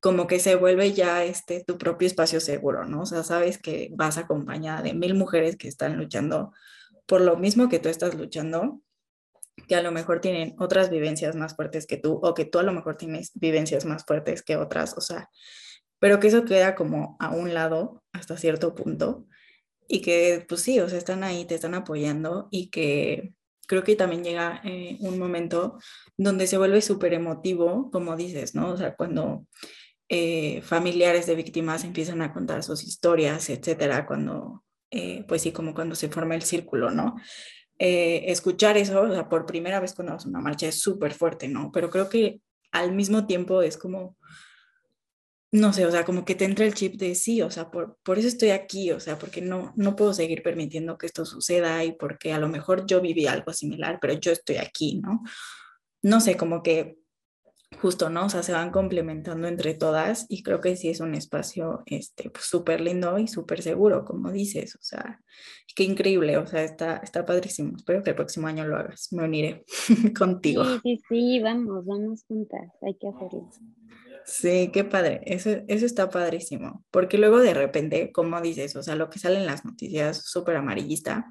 como que se vuelve ya este, tu propio espacio seguro, ¿no? O sea, sabes que vas acompañada de mil mujeres que están luchando por lo mismo que tú estás luchando que a lo mejor tienen otras vivencias más fuertes que tú o que tú a lo mejor tienes vivencias más fuertes que otras, o sea, pero que eso queda como a un lado hasta cierto punto y que pues sí, o sea, están ahí, te están apoyando y que creo que también llega eh, un momento donde se vuelve súper emotivo, como dices, ¿no? O sea, cuando eh, familiares de víctimas empiezan a contar sus historias, etcétera, cuando, eh, pues sí, como cuando se forma el círculo, ¿no? Eh, escuchar eso, o sea, por primera vez cuando vas a una marcha es súper fuerte, ¿no? Pero creo que al mismo tiempo es como, no sé, o sea, como que te entra el chip de sí, o sea, por, por eso estoy aquí, o sea, porque no, no puedo seguir permitiendo que esto suceda y porque a lo mejor yo viví algo similar, pero yo estoy aquí, ¿no? No sé, como que justo, ¿no? O sea, se van complementando entre todas y creo que sí es un espacio este, pues, súper lindo y súper seguro, como dices, o sea, qué increíble, o sea, está, está padrísimo. Espero que el próximo año lo hagas, me uniré contigo. Sí, sí, sí, vamos, vamos juntas, hay que hacerlo. Sí, qué padre, eso, eso está padrísimo, porque luego de repente, como dices, o sea, lo que sale en las noticias súper amarillista,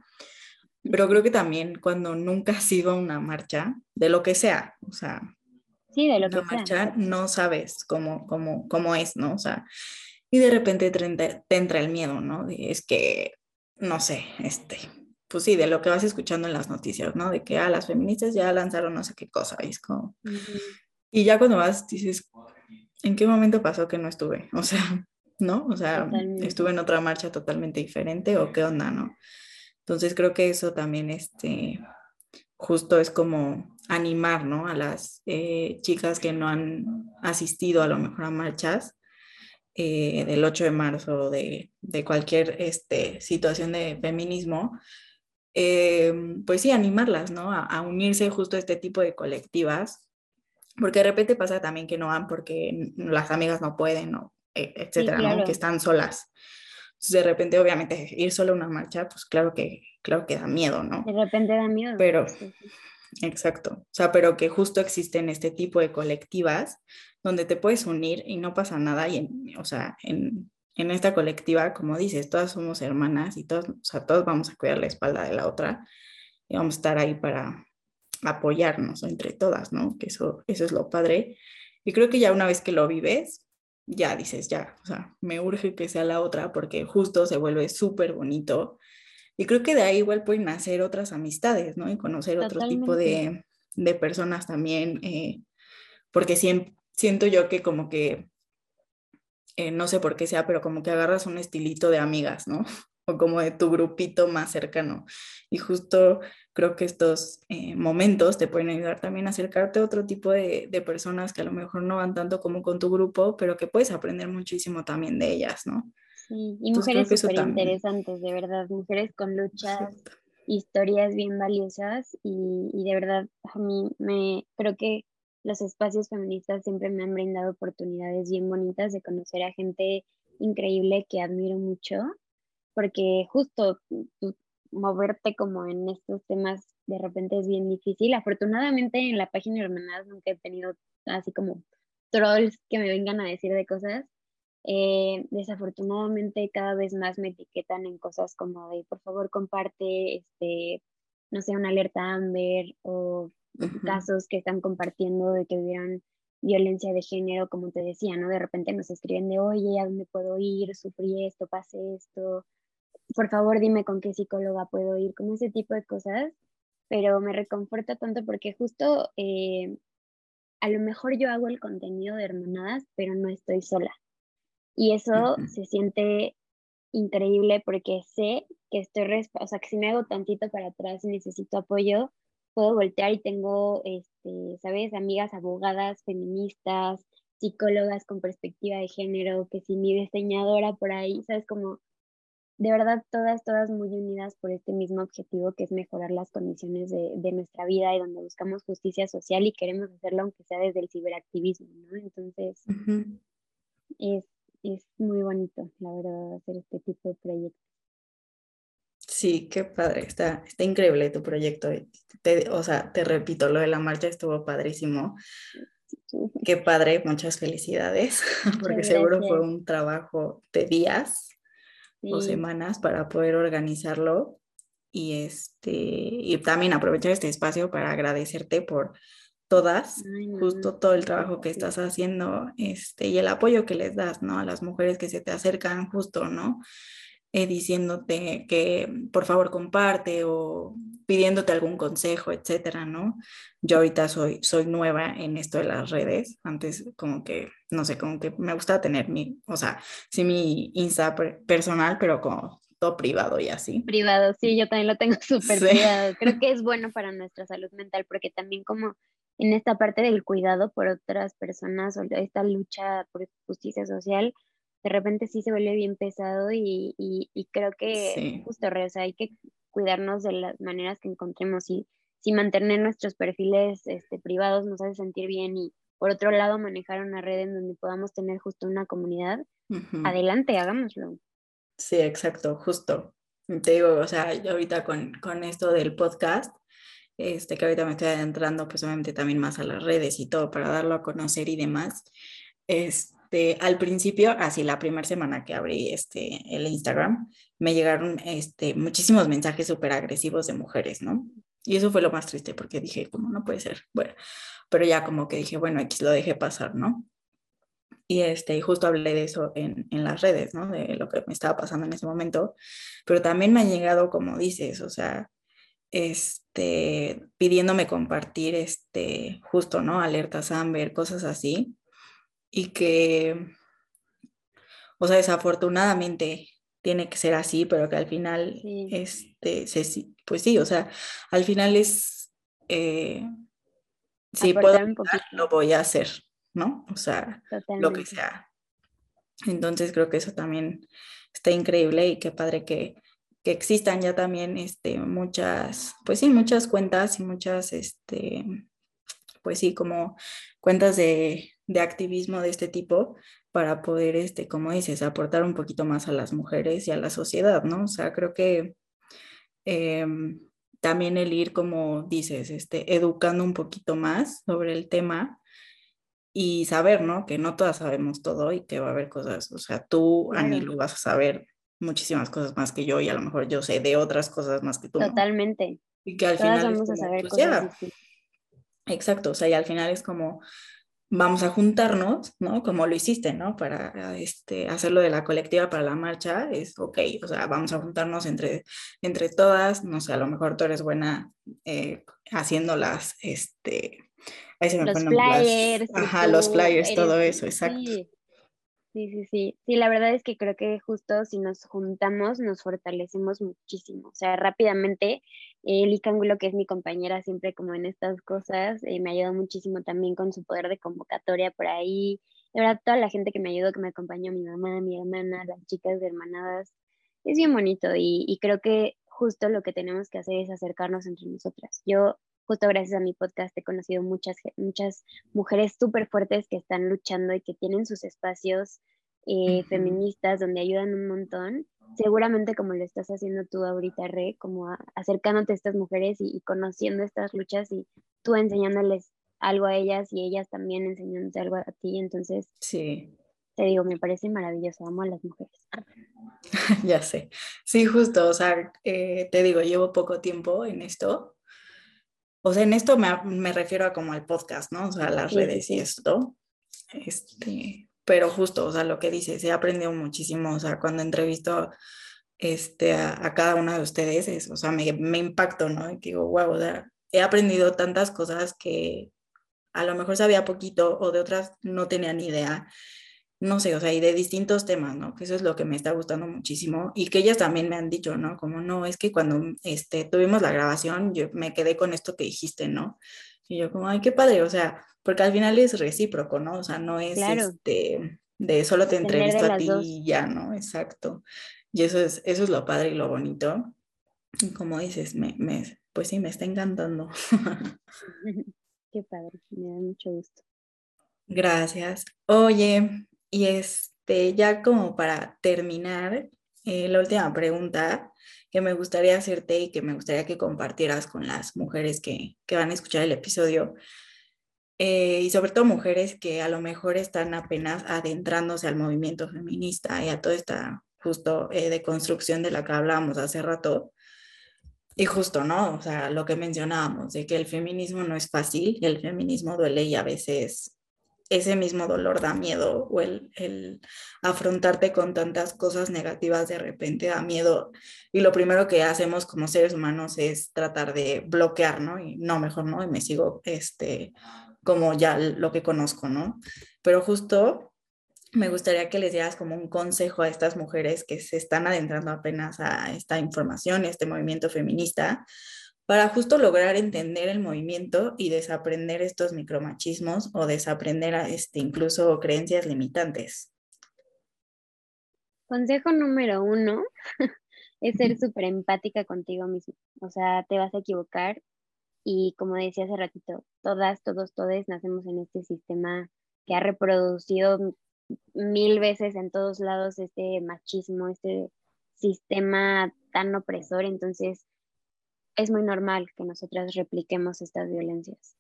pero creo que también cuando nunca has ido a una marcha, de lo que sea, o sea, Sí, de lo que marcha sea. no sabes cómo, cómo, cómo es, ¿no? O sea, y de repente te entra, el miedo, ¿no? Es que, no sé, este, pues sí, de lo que vas escuchando en las noticias, ¿no? De que, ah, las feministas ya lanzaron no sé qué cosa, y es como... Ujú. Y ya cuando vas, dices, ¿en qué momento pasó que no estuve? O sea, ¿no? O sea, Totalmente. estuve en otra marcha totalmente diferente o qué onda, ¿no? Entonces creo que eso también, este, justo es como animar, ¿no? A las eh, chicas que no han asistido a lo mejor a marchas eh, del 8 de marzo, de, de cualquier este, situación de feminismo, eh, pues sí, animarlas, ¿no? A, a unirse justo a este tipo de colectivas, porque de repente pasa también que no van porque las amigas no pueden, Sí, etcétera, ¿no? claro. Que están solas. De repente, obviamente, ir solo a una marcha, pues claro que, claro que da miedo, ¿no? De repente da miedo. Pero, Sí, sí. exacto. O sea, pero que justo existen este tipo de colectivas donde te puedes unir y no pasa nada. Y, en, o sea, en, en esta colectiva, como dices, todas somos hermanas y todos, o sea, todos vamos a cuidar la espalda de la otra y vamos a estar ahí para apoyarnos entre todas, ¿no? Que eso, eso es lo padre. Y creo que ya una vez que lo vives, ya dices, ya, o sea, me urge que sea la otra porque justo se vuelve súper bonito. Y creo que de ahí igual pueden nacer otras amistades, ¿no? Y conocer otro tipo de, de personas también, eh, porque sien- siento yo que como que, eh, no sé por qué sea, pero como que agarras un estilito de amigas, ¿no? O como de tu grupito más cercano. Y justo creo que estos eh, momentos te pueden ayudar también a acercarte a otro tipo de, de personas que a lo mejor no van tanto como con tu grupo, pero que puedes aprender muchísimo también de ellas, ¿no? Sí, y Entonces mujeres súper interesantes, de verdad, mujeres con luchas, historias bien valiosas y, y de verdad a mí me creo que los espacios feministas siempre me han brindado oportunidades bien bonitas de conocer a gente increíble que admiro mucho, porque justo tú- moverte como en estos temas de repente es bien difícil. Afortunadamente en la página de Hermanadas nunca he tenido así como trolls que me vengan a decir de cosas. Eh, desafortunadamente cada vez más me etiquetan en cosas como de por favor comparte este no sé una alerta Amber o casos que están compartiendo de que vivieron violencia de género como te decía no de repente nos escriben de oye a dónde puedo ir sufrí esto pasé esto por favor dime con qué psicóloga puedo ir como ese tipo de cosas pero me reconforta tanto porque justo eh, a lo mejor yo hago el contenido de hermanadas pero no estoy sola y eso se siente increíble porque sé que estoy, o sea, que si me hago tantito para atrás y necesito apoyo, puedo voltear y tengo, este, ¿sabes? Amigas abogadas, feministas, psicólogas con perspectiva de género, que si mi diseñadora por ahí, ¿sabes? Como de verdad todas, todas muy unidas por este mismo objetivo que es mejorar las condiciones de, de nuestra vida y donde buscamos justicia social y queremos hacerlo aunque sea desde el ciberactivismo, ¿no? Entonces, es, es muy bonito, la verdad, hacer este tipo de proyectos. Sí, qué padre, está, está increíble tu proyecto. te- o sea, te repito, lo de la marcha estuvo padrísimo. Qué padre, muchas felicidades, porque seguro fue un trabajo de días o Sí, semanas para poder organizarlo y este y también aprovechar este espacio para agradecerte por todas, ay, no, justo todo el trabajo que estás haciendo, este y el apoyo que les das, ¿no? A las mujeres que se te acercan justo, ¿no? Eh, diciéndote que por favor comparte o pidiéndote algún consejo, etcétera, ¿no? Yo ahorita soy, soy nueva en esto de las redes, antes como que, no sé, como que me gusta tener mi, o sea, sí mi Insta per- personal, pero como todo privado y así. Privado, sí, yo también lo tengo súper Sí. privado. Creo que es bueno para nuestra salud mental porque también como en esta parte del cuidado por otras personas o esta lucha por justicia social, de repente sí se vuelve bien pesado y, y, y creo que Sí. justo, o sea, hay que cuidarnos de las maneras que encontremos y si mantener nuestros perfiles este, privados nos hace sentir bien y por otro lado manejar una red en donde podamos tener justo una comunidad, adelante, hagámoslo. Sí, exacto, justo. Te digo, o sea, yo ahorita con, con esto del podcast, este, que ahorita me estoy adentrando pues obviamente también más a las redes y todo para darlo a conocer y demás. Este, al principio, así la primera semana que abrí este, el Instagram, me llegaron este, muchísimos mensajes súper agresivos de mujeres, ¿no? Y eso fue lo más triste porque dije, ¿cómo no puede ser? Bueno, pero ya como que dije, bueno, aquí lo dejé pasar, ¿no? Y este, justo hablé de eso en, en, las redes, ¿no? De lo que me estaba pasando en ese momento. Pero también me han llegado, como dices, o sea, este, pidiéndome compartir, este, justo, ¿no? Alertas Amber, cosas así. Y que, o sea, desafortunadamente tiene que ser así, pero que al final, este, se, pues sí, o sea, al final es, eh, si puedo, lo voy a hacer, ¿no? O sea, lo que sea. Entonces creo que eso también está increíble y qué padre que, que existan ya también este, muchas, pues sí, muchas cuentas y muchas, este, pues sí, como cuentas de, de activismo de este tipo para poder, este, como dices, aportar un poquito más a las mujeres y a la sociedad, ¿no? O sea, creo que em, también el ir, como dices, este, educando un poquito más sobre el tema y saber, ¿no? Que no todas sabemos todo y que va a haber cosas, o sea, tú, Ani, lo vas a saber muchísimas cosas más que yo y a lo mejor yo sé de otras cosas más que tú. Totalmente. Y que al final vamos a saber pues, cosas Exacto, o sea, y al final es como vamos a juntarnos, ¿no? Como lo hiciste, ¿no? Para este, hacerlo de la colectiva para la marcha, es ok, o sea, vamos a juntarnos entre, entre todas, no sé, a lo mejor tú eres buena eh, haciendo las, este, ahí se me los flyers. ajá, los flyers, todo eso, exacto. Sí, sí, sí. Sí, la verdad es que creo que justo si nos juntamos nos fortalecemos muchísimo. O sea, rápidamente, el Icángulo, que es mi compañera siempre como en estas cosas, eh, me ayudó muchísimo también con su poder de convocatoria por ahí. De verdad, toda la gente que me ayudó, que me acompañó, mi mamá, mi hermana, las chicas de hermanadas, es bien bonito y, y creo que justo lo que tenemos que hacer es acercarnos entre nosotras. Yo justo gracias a mi podcast he conocido muchas, muchas mujeres súper fuertes que están luchando y que tienen sus espacios eh, feministas donde ayudan un montón. Seguramente como lo estás haciendo tú ahorita, Re, como acercándote a estas mujeres y, conociendo estas luchas y tú enseñándoles algo a ellas y ellas también enseñándote algo a ti. Entonces, sí. Te digo, me parece maravilloso, amo a las mujeres. ya sé. Sí, justo, o sea, eh, te digo, llevo poco tiempo en esto, o sea, en esto me, refiero a como al podcast, ¿no? O sea, las redes y esto. Este, pero justo, o sea, lo que dices, he aprendido muchísimo, o sea, cuando entrevisto este, a, cada una de ustedes, es, o sea, me, me impacto, ¿no? Y digo, wow, o sea, he aprendido tantas cosas que a lo mejor sabía poquito o de otras no tenía ni idea no sé, o sea, y de distintos temas, ¿no? Que eso es lo que me está gustando muchísimo y que ellas también me han dicho, ¿no? Como no, es que cuando este, tuvimos la grabación, yo me quedé con esto que dijiste, ¿no? Y yo como, ay, qué padre, o sea, porque al final es recíproco, ¿no? O sea, no es este, de solo te entrevisto a ti y ya, ¿no? Exacto. Y eso es, eso es lo padre y lo bonito. Y como dices, me, me, pues sí, me está encantando. Qué padre, me da mucho gusto. Gracias. Oye, y este, ya como para terminar, eh, la última pregunta que me gustaría hacerte y que me gustaría que compartieras con las mujeres que, que van a escuchar el episodio, eh, y sobre todo mujeres que a lo mejor están apenas adentrándose al movimiento feminista y a toda esta justo eh, de construcción de la que hablábamos hace rato. Y justo, ¿no? O sea, lo que mencionábamos, de que el feminismo no es fácil, el feminismo duele y a veces ese mismo dolor da miedo o el, el, afrontarte con tantas cosas negativas de repente da miedo y lo primero que hacemos como seres humanos es tratar de bloquear, ¿no? Y no, mejor no, y me sigo este, como ya lo que conozco, ¿no? Pero justo me gustaría que les dieras como un consejo a estas mujeres que se están adentrando apenas a esta información, a este movimiento feminista, para justo lograr entender el movimiento y desaprender estos micromachismos o desaprender a este, incluso creencias limitantes. Consejo número uno es ser súper empática contigo mismo. O sea, te vas a equivocar, y como decía hace ratito, todas, todos, todes nacemos en este sistema que ha reproducido mil veces en todos lados este machismo, este sistema tan opresor, entonces es muy normal que nosotras repliquemos estas violencias.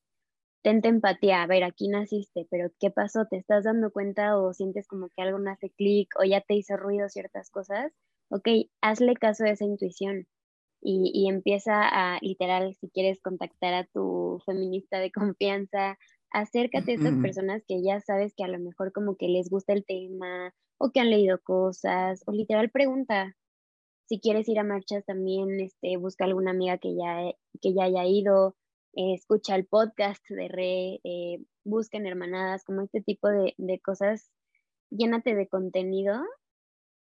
Tente empatía, a ver, aquí naciste, pero ¿qué pasó? ¿Te estás dando cuenta o sientes como que algo no hace clic o ya te hizo ruido ciertas cosas? Ok, hazle caso a esa intuición y, y empieza a, literal, si quieres contactar a tu feminista de confianza, acércate a estas personas que ya sabes que a lo mejor como que les gusta el tema o que han leído cosas o literal pregunta. Si quieres ir a marchas también, este, busca alguna amiga que ya, que ya haya ido, eh, escucha el podcast de Re, eh, busca en hermanadas, como este tipo de, de cosas. Llénate de contenido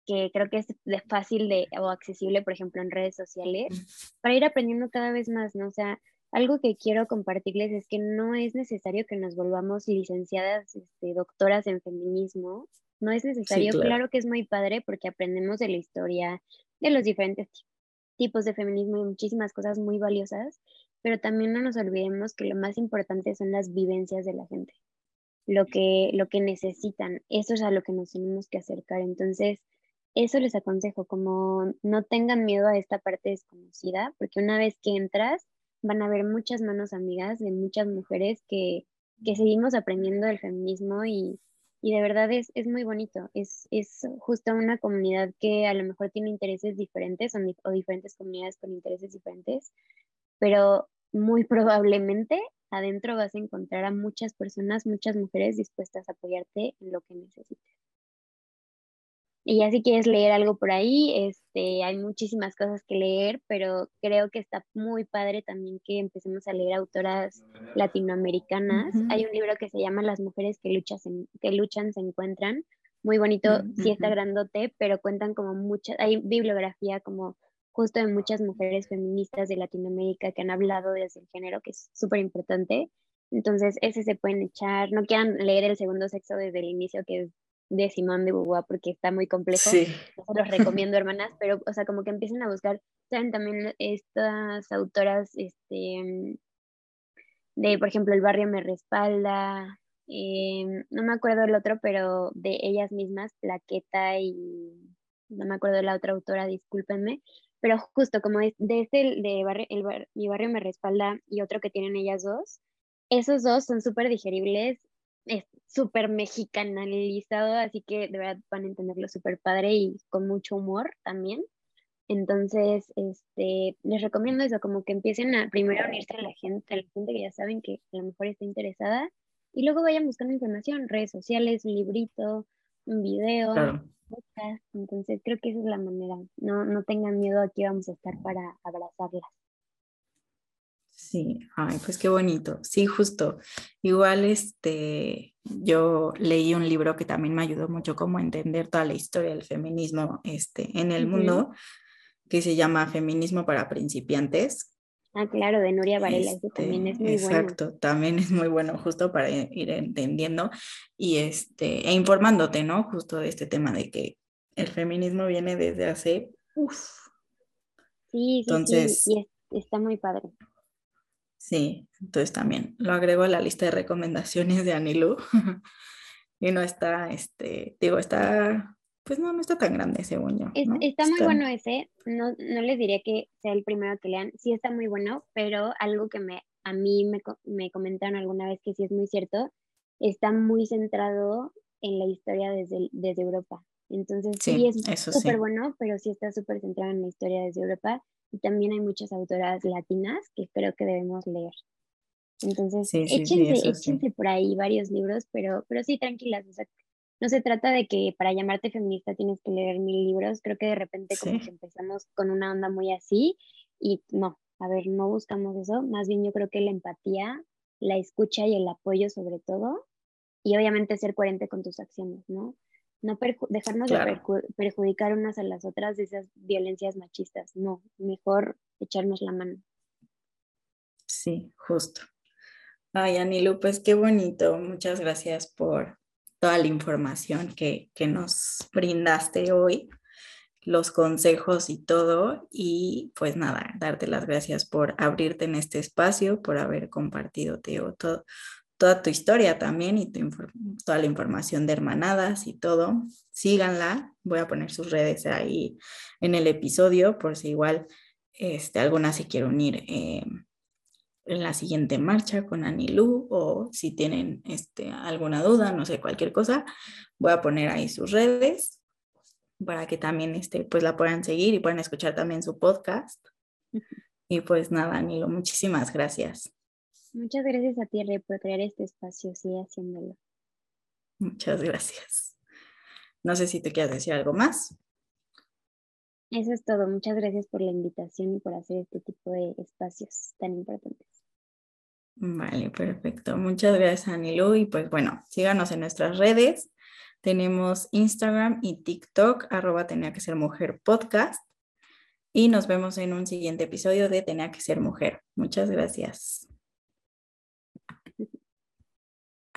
que creo que es de fácil de, o accesible, por ejemplo, en redes sociales, para ir aprendiendo cada vez más, ¿no? O sea, algo que quiero compartirles es que no es necesario que nos volvamos licenciadas, este, doctoras en feminismo. No es necesario, claro. que es muy padre porque aprendemos de la historia, de los diferentes tipos de feminismo y muchísimas cosas muy valiosas, pero también no nos olvidemos que lo más importante son las vivencias de la gente, lo que, lo que necesitan, eso es a lo que nos tenemos que acercar. Entonces, eso les aconsejo, como no tengan miedo a esta parte desconocida, porque una vez que entras, van a haber muchas manos amigas de muchas mujeres que, seguimos aprendiendo del feminismo y, de verdad es, es muy bonito. Es, es, justo una comunidad que a lo mejor tiene intereses diferentes o, diferentes comunidades con intereses diferentes, pero muy probablemente adentro vas a encontrar a muchas personas, muchas mujeres dispuestas a apoyarte en lo que necesites. Y ya si quieres leer algo por ahí, este, hay muchísimas cosas que leer, pero creo que está muy padre también que empecemos a leer autoras latinoamericanas. Hay un libro que se llama Las mujeres que, luchan, que luchan se encuentran. Muy bonito, sí está grandote, pero cuentan como muchas, hay bibliografía como justo de muchas mujeres feministas de Latinoamérica que han hablado desde el género, que es súper importante. Entonces, ese se pueden echar. No quieran leer el segundo sexo desde el inicio, que es de Simón de Beauvoir porque está muy complejo. Sí. los recomiendo, hermanas, pero, o sea, como que empiecen a buscar, saben también estas autoras, este, de, por ejemplo, El barrio me respalda, em, no me acuerdo el otro, pero de ellas mismas, Plaqueta y no me acuerdo la otra autora, discúlpenme, pero justo como es de este, de barrio, el Mi barrio me respalda y otro que tienen ellas dos, esos dos son súper digeribles, es súper mexicanalizado, así que de verdad van a entenderlo súper padre y con mucho humor también. Entonces, este, les recomiendo eso, como que empiecen a primero unirse a la gente, a la gente que ya saben que a lo mejor está interesada, y luego vayan buscando información, redes sociales, un librito, un video, podcast. Entonces, creo que esa es la manera. No, no tengan miedo, aquí vamos a estar para abrazarlas. Sí, ay, pues qué bonito. Sí, justo. Igual, este, yo leí un libro que también me ayudó mucho como a entender toda la historia del feminismo, este, en el mundo, que se llama Feminismo para principiantes. Ah, claro, de Nuria Varela, este, también es muy bueno. Exacto, también es muy bueno, justo para ir entendiendo y este, e informándote, ¿no? Justo de este tema de que el feminismo viene desde hace, uff. Sí, sí, Entonces, sí, y está muy padre. Sí, entonces también lo agrego a la lista de recomendaciones de Anilu. y no está, este, digo, está, pues no, no está tan grande según yo. está muy bueno ese, no, no les diría que sea el primero que lean, sí está muy bueno, pero algo que me, a mí me, me comentaron alguna vez que sí es muy cierto, está muy centrado en la historia desde, desde Europa. Entonces sí, es súper bueno, pero sí está súper centrado en la historia desde Europa y también hay muchas autoras latinas que creo que debemos leer. Entonces, échense, échense por ahí varios libros, pero, pero sí, tranquilas. O sea, no se trata de que para llamarte feminista tienes que leer mil libros. Creo que de repente como que empezamos con una onda muy así y no, a ver, no buscamos eso. Más bien yo creo que la empatía, la escucha y el apoyo sobre todo. Y obviamente ser coherente con tus acciones, ¿no? No dejarnos de perjudicar unas a las otras de esas violencias machistas, no, mejor echarnos la mano. Sí, justo. Ay, Anilu, pues qué bonito. Muchas gracias por toda la información que, que nos brindaste hoy. los consejos y todo. Y pues nada, darte las gracias por abrirte en este espacio, por haber compartido, Teo, todo, toda tu historia también y toda la información de hermanadas y todo. Síganla, voy a poner sus redes ahí en el episodio por si igual este, alguna se quiere unir. Eh, en la siguiente marcha con Anilú o si tienen este, alguna duda, no sé, cualquier cosa, voy a poner ahí sus redes para que también este, pues la puedan seguir y puedan escuchar también su podcast. Y pues nada, Anilo, muchísimas gracias. Muchas gracias a ti, por crear este espacio, sigue haciéndolo. Muchas gracias. No sé si te quieres decir algo más. Eso es todo. Muchas gracias por la invitación y por hacer este tipo de espacios tan importantes. Vale, perfecto. Muchas gracias, Anilu. Y pues bueno, síganos en nuestras redes. Tenemos Instagram y TikTok, arroba tenía que ser mujer podcast. Y nos vemos en un siguiente episodio de Tenía que ser mujer. Muchas gracias.